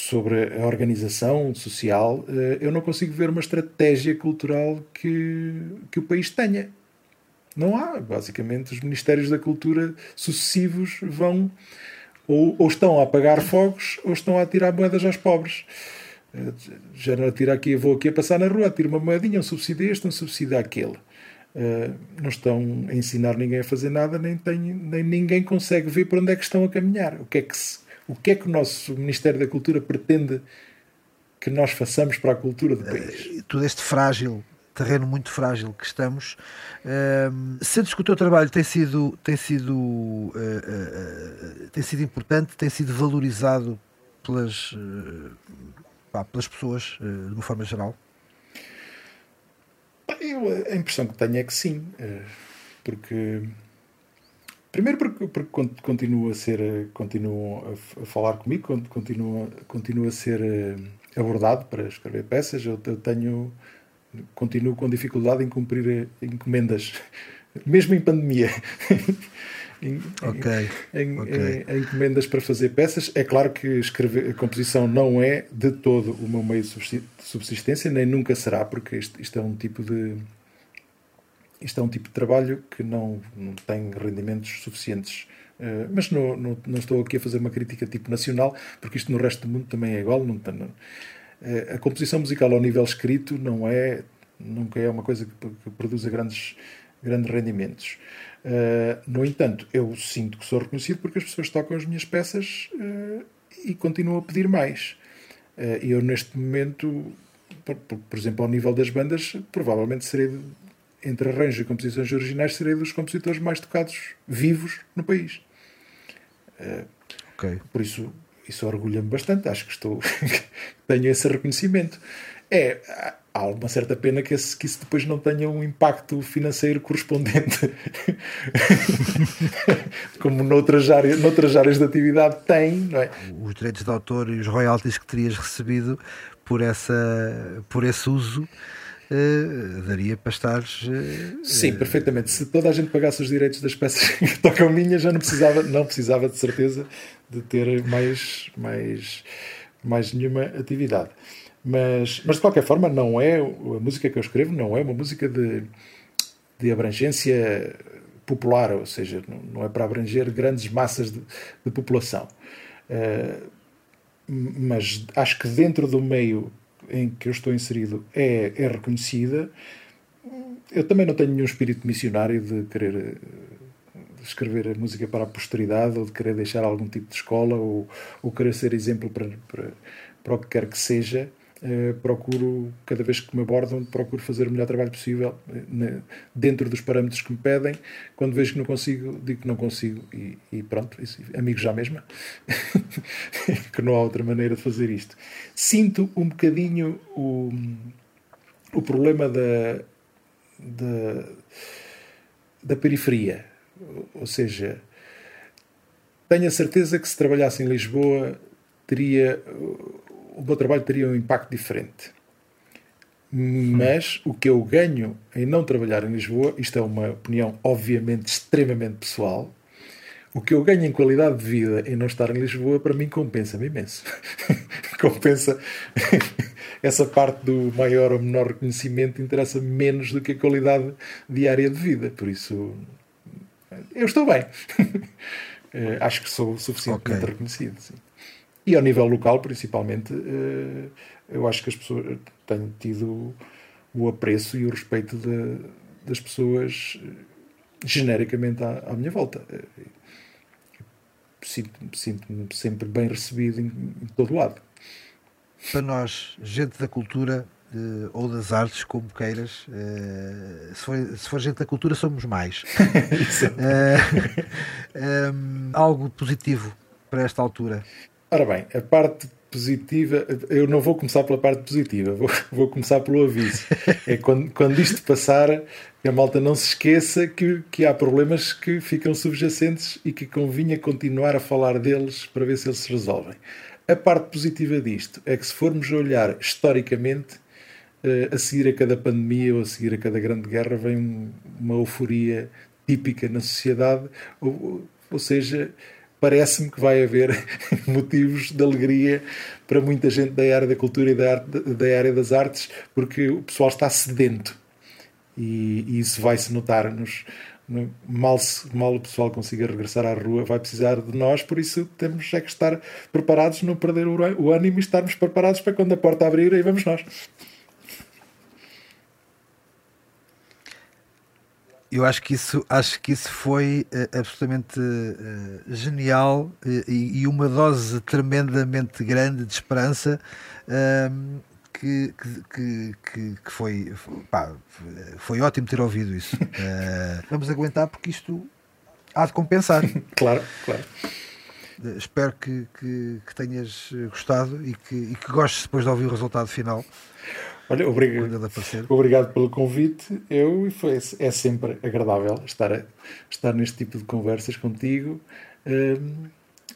sobre a organização social, eh, eu não consigo ver uma estratégia cultural que, que o país tenha. Não há. Basicamente, os Ministérios da Cultura sucessivos vão ou, ou estão a apagar fogos ou estão a tirar moedas aos pobres. Eh, já não atira aqui, vou aqui a passar na rua, tiro uma moedinha, um subsídio este, um subsídio aquele. Uh, não estão a ensinar ninguém a fazer nada, nem, tem, nem ninguém consegue ver para onde é que estão a caminhar. O que é que se, o que é que o nosso Ministério da Cultura pretende que nós façamos para a cultura do país? Eh, todo este frágil, terreno muito frágil que estamos, uh, sentes que o teu trabalho tem sido, tem sido, uh, uh, tem sido importante, tem sido valorizado pelas, pá, pelas pessoas de uma forma geral? Eu, a impressão que tenho é que sim, porque Primeiro porque, porque continua a ser, continuam a, falar comigo, continua, continua a ser eh, abordado para escrever peças. Eu, tenho, continuo com dificuldade em cumprir eh, encomendas, mesmo em pandemia. em, okay. Em, okay. Em, em, encomendas para fazer peças. É claro que escrever, a composição não é de todo o meu meio de subsistência, nem nunca será, porque isto, isto é um tipo de isto é um tipo de trabalho que não, não tem rendimentos suficientes. Uh, mas não, não, não, estou aqui a fazer uma crítica tipo nacional, porque isto no resto do mundo também é igual. Não, não, uh, a composição musical ao nível escrito não é, nunca é uma coisa que, que produza grandes, grandes rendimentos. Uh, no entanto, eu sinto que sou reconhecido porque as pessoas tocam as minhas peças e continuam a pedir mais. Eu, neste momento, por, por, por, exemplo, ao nível das bandas, provavelmente serei entre arranjos e composições originais, serei dos compositores mais tocados vivos no país. Uh, okay. Por isso, isso orgulha-me bastante. Acho que estou tenho esse reconhecimento. É, há uma certa pena que, esse, que isso depois não tenha um impacto financeiro correspondente, como noutras áreas, noutras áreas de atividade tem, não é? Os direitos de autor e os royalties que terias recebido por, essa, por esse uso uh, daria para estar. Uh, Sim, perfeitamente. Se toda a gente pagasse os direitos das peças que tocam minhas, já não precisava, não precisava de certeza de ter mais, mais, mais nenhuma atividade. Mas, mas de qualquer forma, não é a música que eu escrevo não é uma música de, de abrangência popular, ou seja, não é para abranger grandes massas de, de população. Uh, mas acho que dentro do meio em que eu estou inserido é, é reconhecida. Eu também não tenho nenhum espírito missionário de querer escrever a música para a posteridade ou de querer deixar algum tipo de escola ou, ou querer ser exemplo para, para, para o que quer que seja. Uh, procuro, cada vez que me abordam, procuro fazer o melhor trabalho possível uh, dentro dos parâmetros que me pedem. Quando vejo que não consigo, digo que não consigo e, e pronto, isso, amigos já mesma, que não há outra maneira de fazer isto. Sinto um bocadinho o, o problema da, da, da periferia, ou seja, tenho a certeza que se trabalhasse em Lisboa teria o meu trabalho teria um impacto diferente. Mas o que eu ganho em não trabalhar em Lisboa, isto é uma opinião obviamente extremamente pessoal, o que eu ganho em qualidade de vida em não estar em Lisboa, para mim, compensa-me imenso. compensa essa parte do maior ou menor reconhecimento, interessa menos do que a qualidade diária de vida. Por isso, eu estou bem. Eh, acho que sou suficientemente okay. reconhecido. Sim. E ao nível local, principalmente, eh, eu acho que as pessoas têm tido o apreço e o respeito de, das pessoas genericamente à, à minha volta sinto-me sinto sempre bem recebido em, em todo lado. Para nós, gente da cultura uh, ou das artes, como queiras, uh, se, for, se, for, gente da cultura, somos mais. uh, eh, um, algo positivo para esta altura? Ora bem, a parte positiva, eu não vou começar pela parte positiva, vou, vou começar pelo aviso. É quando, quando isto passar, a malta não se esqueça que, que há problemas que ficam subjacentes e que convinha continuar a falar deles para ver se eles se resolvem. A parte positiva disto é que, se formos olhar historicamente, eh, a seguir a cada pandemia ou a seguir a cada grande guerra, vem uma euforia típica na sociedade, ou, ou seja, parece-me que vai haver motivos de alegria para muita gente da área da cultura e da, arte, da área das artes, porque o pessoal está sedento. E, e isso vai-se notar nos, no, mal, mal o pessoal consiga regressar à rua, vai precisar de nós, por isso temos é que estar preparados, não perder o ânimo e estarmos preparados para quando a porta abrir, aí vamos nós. Eu acho que isso, acho que isso foi uh, absolutamente uh, genial uh, e, e, uma dose tremendamente grande de esperança ehm, que, que, que, que, foi, pá, foi ótimo ter ouvido isso. vamos aguentar porque isto há de compensar. claro, claro. espero que, que, tenhas gostado e que, e que gostes depois de ouvir o resultado final. Olha, obrigado, obrigado pelo convite. Eu foi, é sempre agradável estar, estar neste tipo de conversas contigo. Um,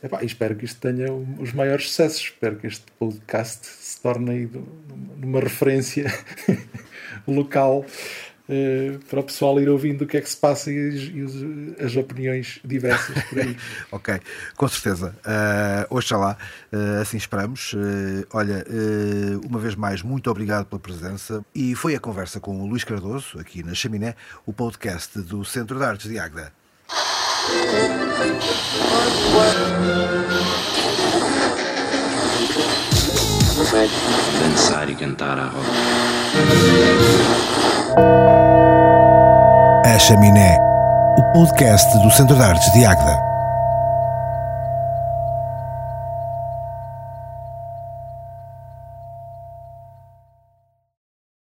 epá, espero que isto tenha os maiores sucessos. Espero que este podcast se torne uma referência local Uh, para o pessoal ir ouvindo o que é que se passa e, e as opiniões diversas por aí. ok, com certeza. Uh, oxalá, uh, assim esperamos. Uh, olha, uma vez mais, muito obrigado pela presença. E foi a conversa com o Luís Cardoso, aqui na Chaminé, o podcast do Centro de Artes de Águeda. Dançar e cantar a roda. A Chaminé, o podcast do Centro de Artes de Águeda.